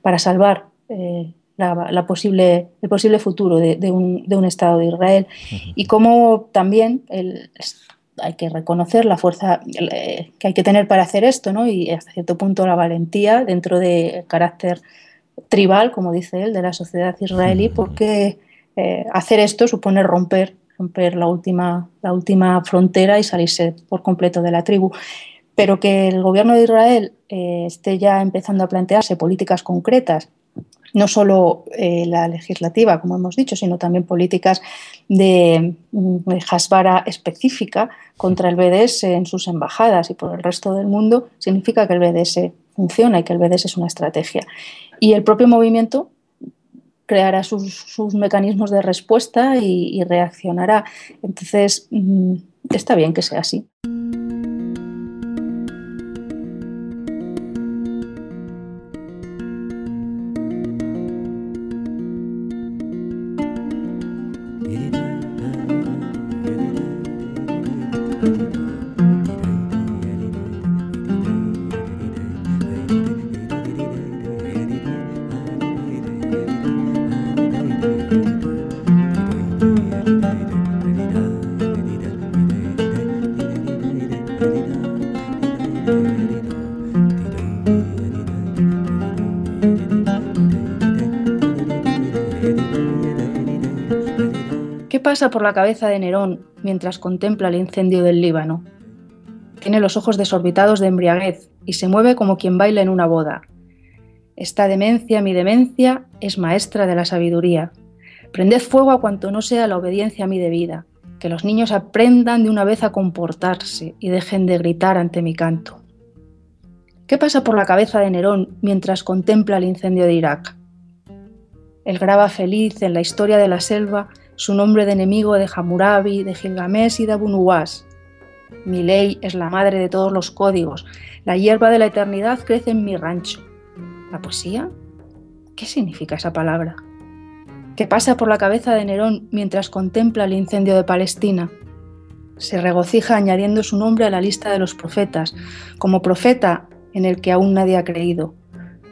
para salvar eh, la, la, posible, el posible futuro de, de, un, de un, Estado de Israel. Uh -huh. Y cómo también el, hay que reconocer la fuerza eh, que hay que tener para hacer esto, ¿no? Y hasta cierto punto la valentía dentro del carácter tribal, como dice él, de la sociedad israelí, porque eh, hacer esto supone romper, romper la última, la última frontera y salirse por completo de la tribu. Pero que el gobierno de Israel eh, esté ya empezando a plantearse políticas concretas no solo eh, la legislativa, como hemos dicho, sino también políticas de, de hasbara específica contra el BDS en sus embajadas y por el resto del mundo, significa que el BDS funciona y que el BDS es una estrategia. Y el propio movimiento creará sus, mecanismos de respuesta y, reaccionará. Entonces, mmm, está bien que sea así. Pasa por la cabeza de Nerón mientras contempla el incendio del Líbano? Tiene los ojos desorbitados de embriaguez y se mueve como quien baila en una boda. Esta demencia, mi demencia, es maestra de la sabiduría. Prended fuego a cuanto no sea la obediencia a mi debida, que los niños aprendan de una vez a comportarse y dejen de gritar ante mi canto. ¿Qué pasa por la cabeza de Nerón mientras contempla el incendio de Irak? Él graba feliz en la historia de la selva su nombre de enemigo de Hammurabi, de Gilgamesh y de Abu Nuwas. Mi ley es la madre de todos los códigos. La hierba de la eternidad crece en mi rancho. ¿La poesía? ¿Qué significa esa palabra? ¿Qué pasa por la cabeza de Nerón mientras contempla el incendio de Palestina? Se regocija añadiendo su nombre a la lista de los profetas, como profeta en el que aún nadie ha creído,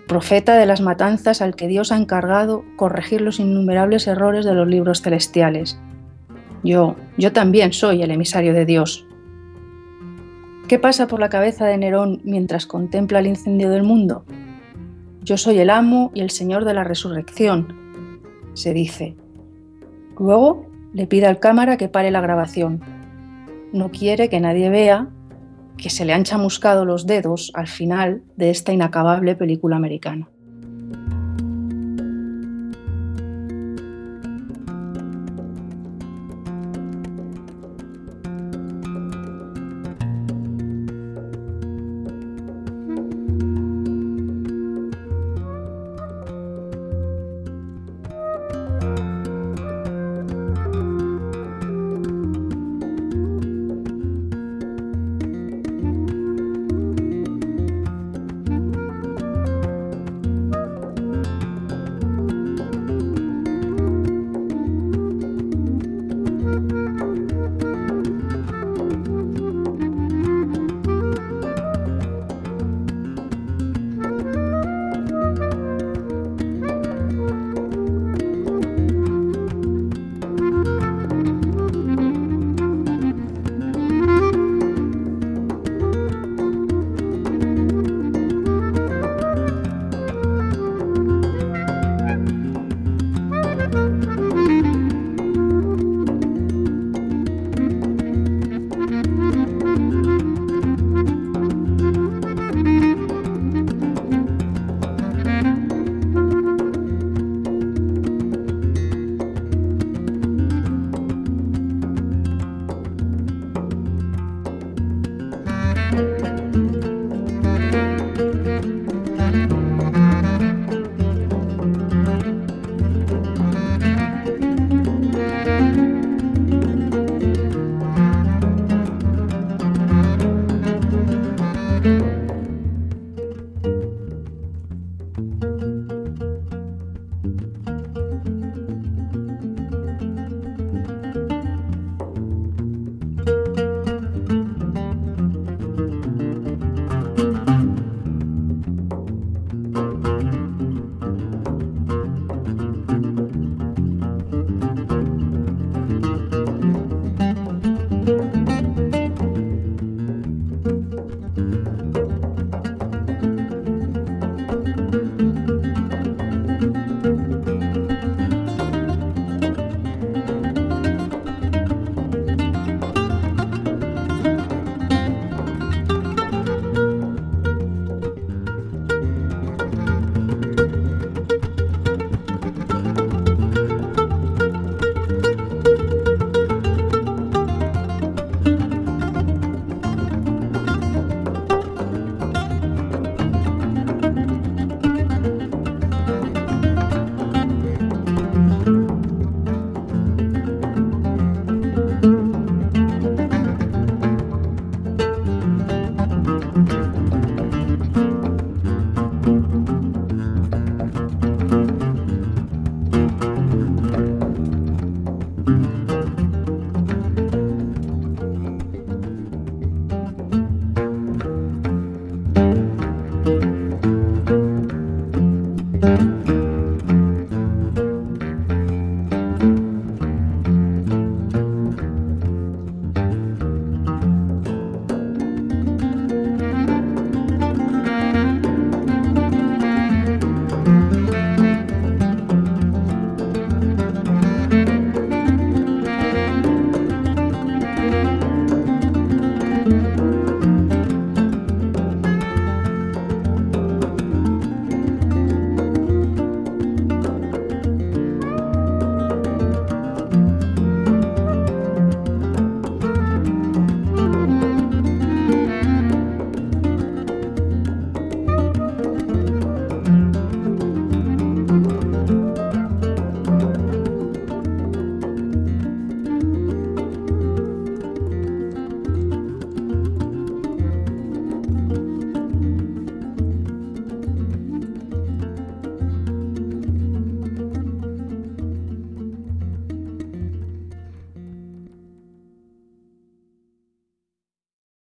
profeta de las matanzas al que Dios ha encargado corregir los innumerables errores de los libros celestiales. Yo, yo también soy el emisario de Dios, ¿Qué pasa por la cabeza de Nerón mientras contempla el incendio del mundo? Yo soy el amo y el señor de la resurrección, se dice. Luego le pide al cámara que pare la grabación. No quiere que nadie vea que se le han chamuscado los dedos al final de esta inacabable película americana.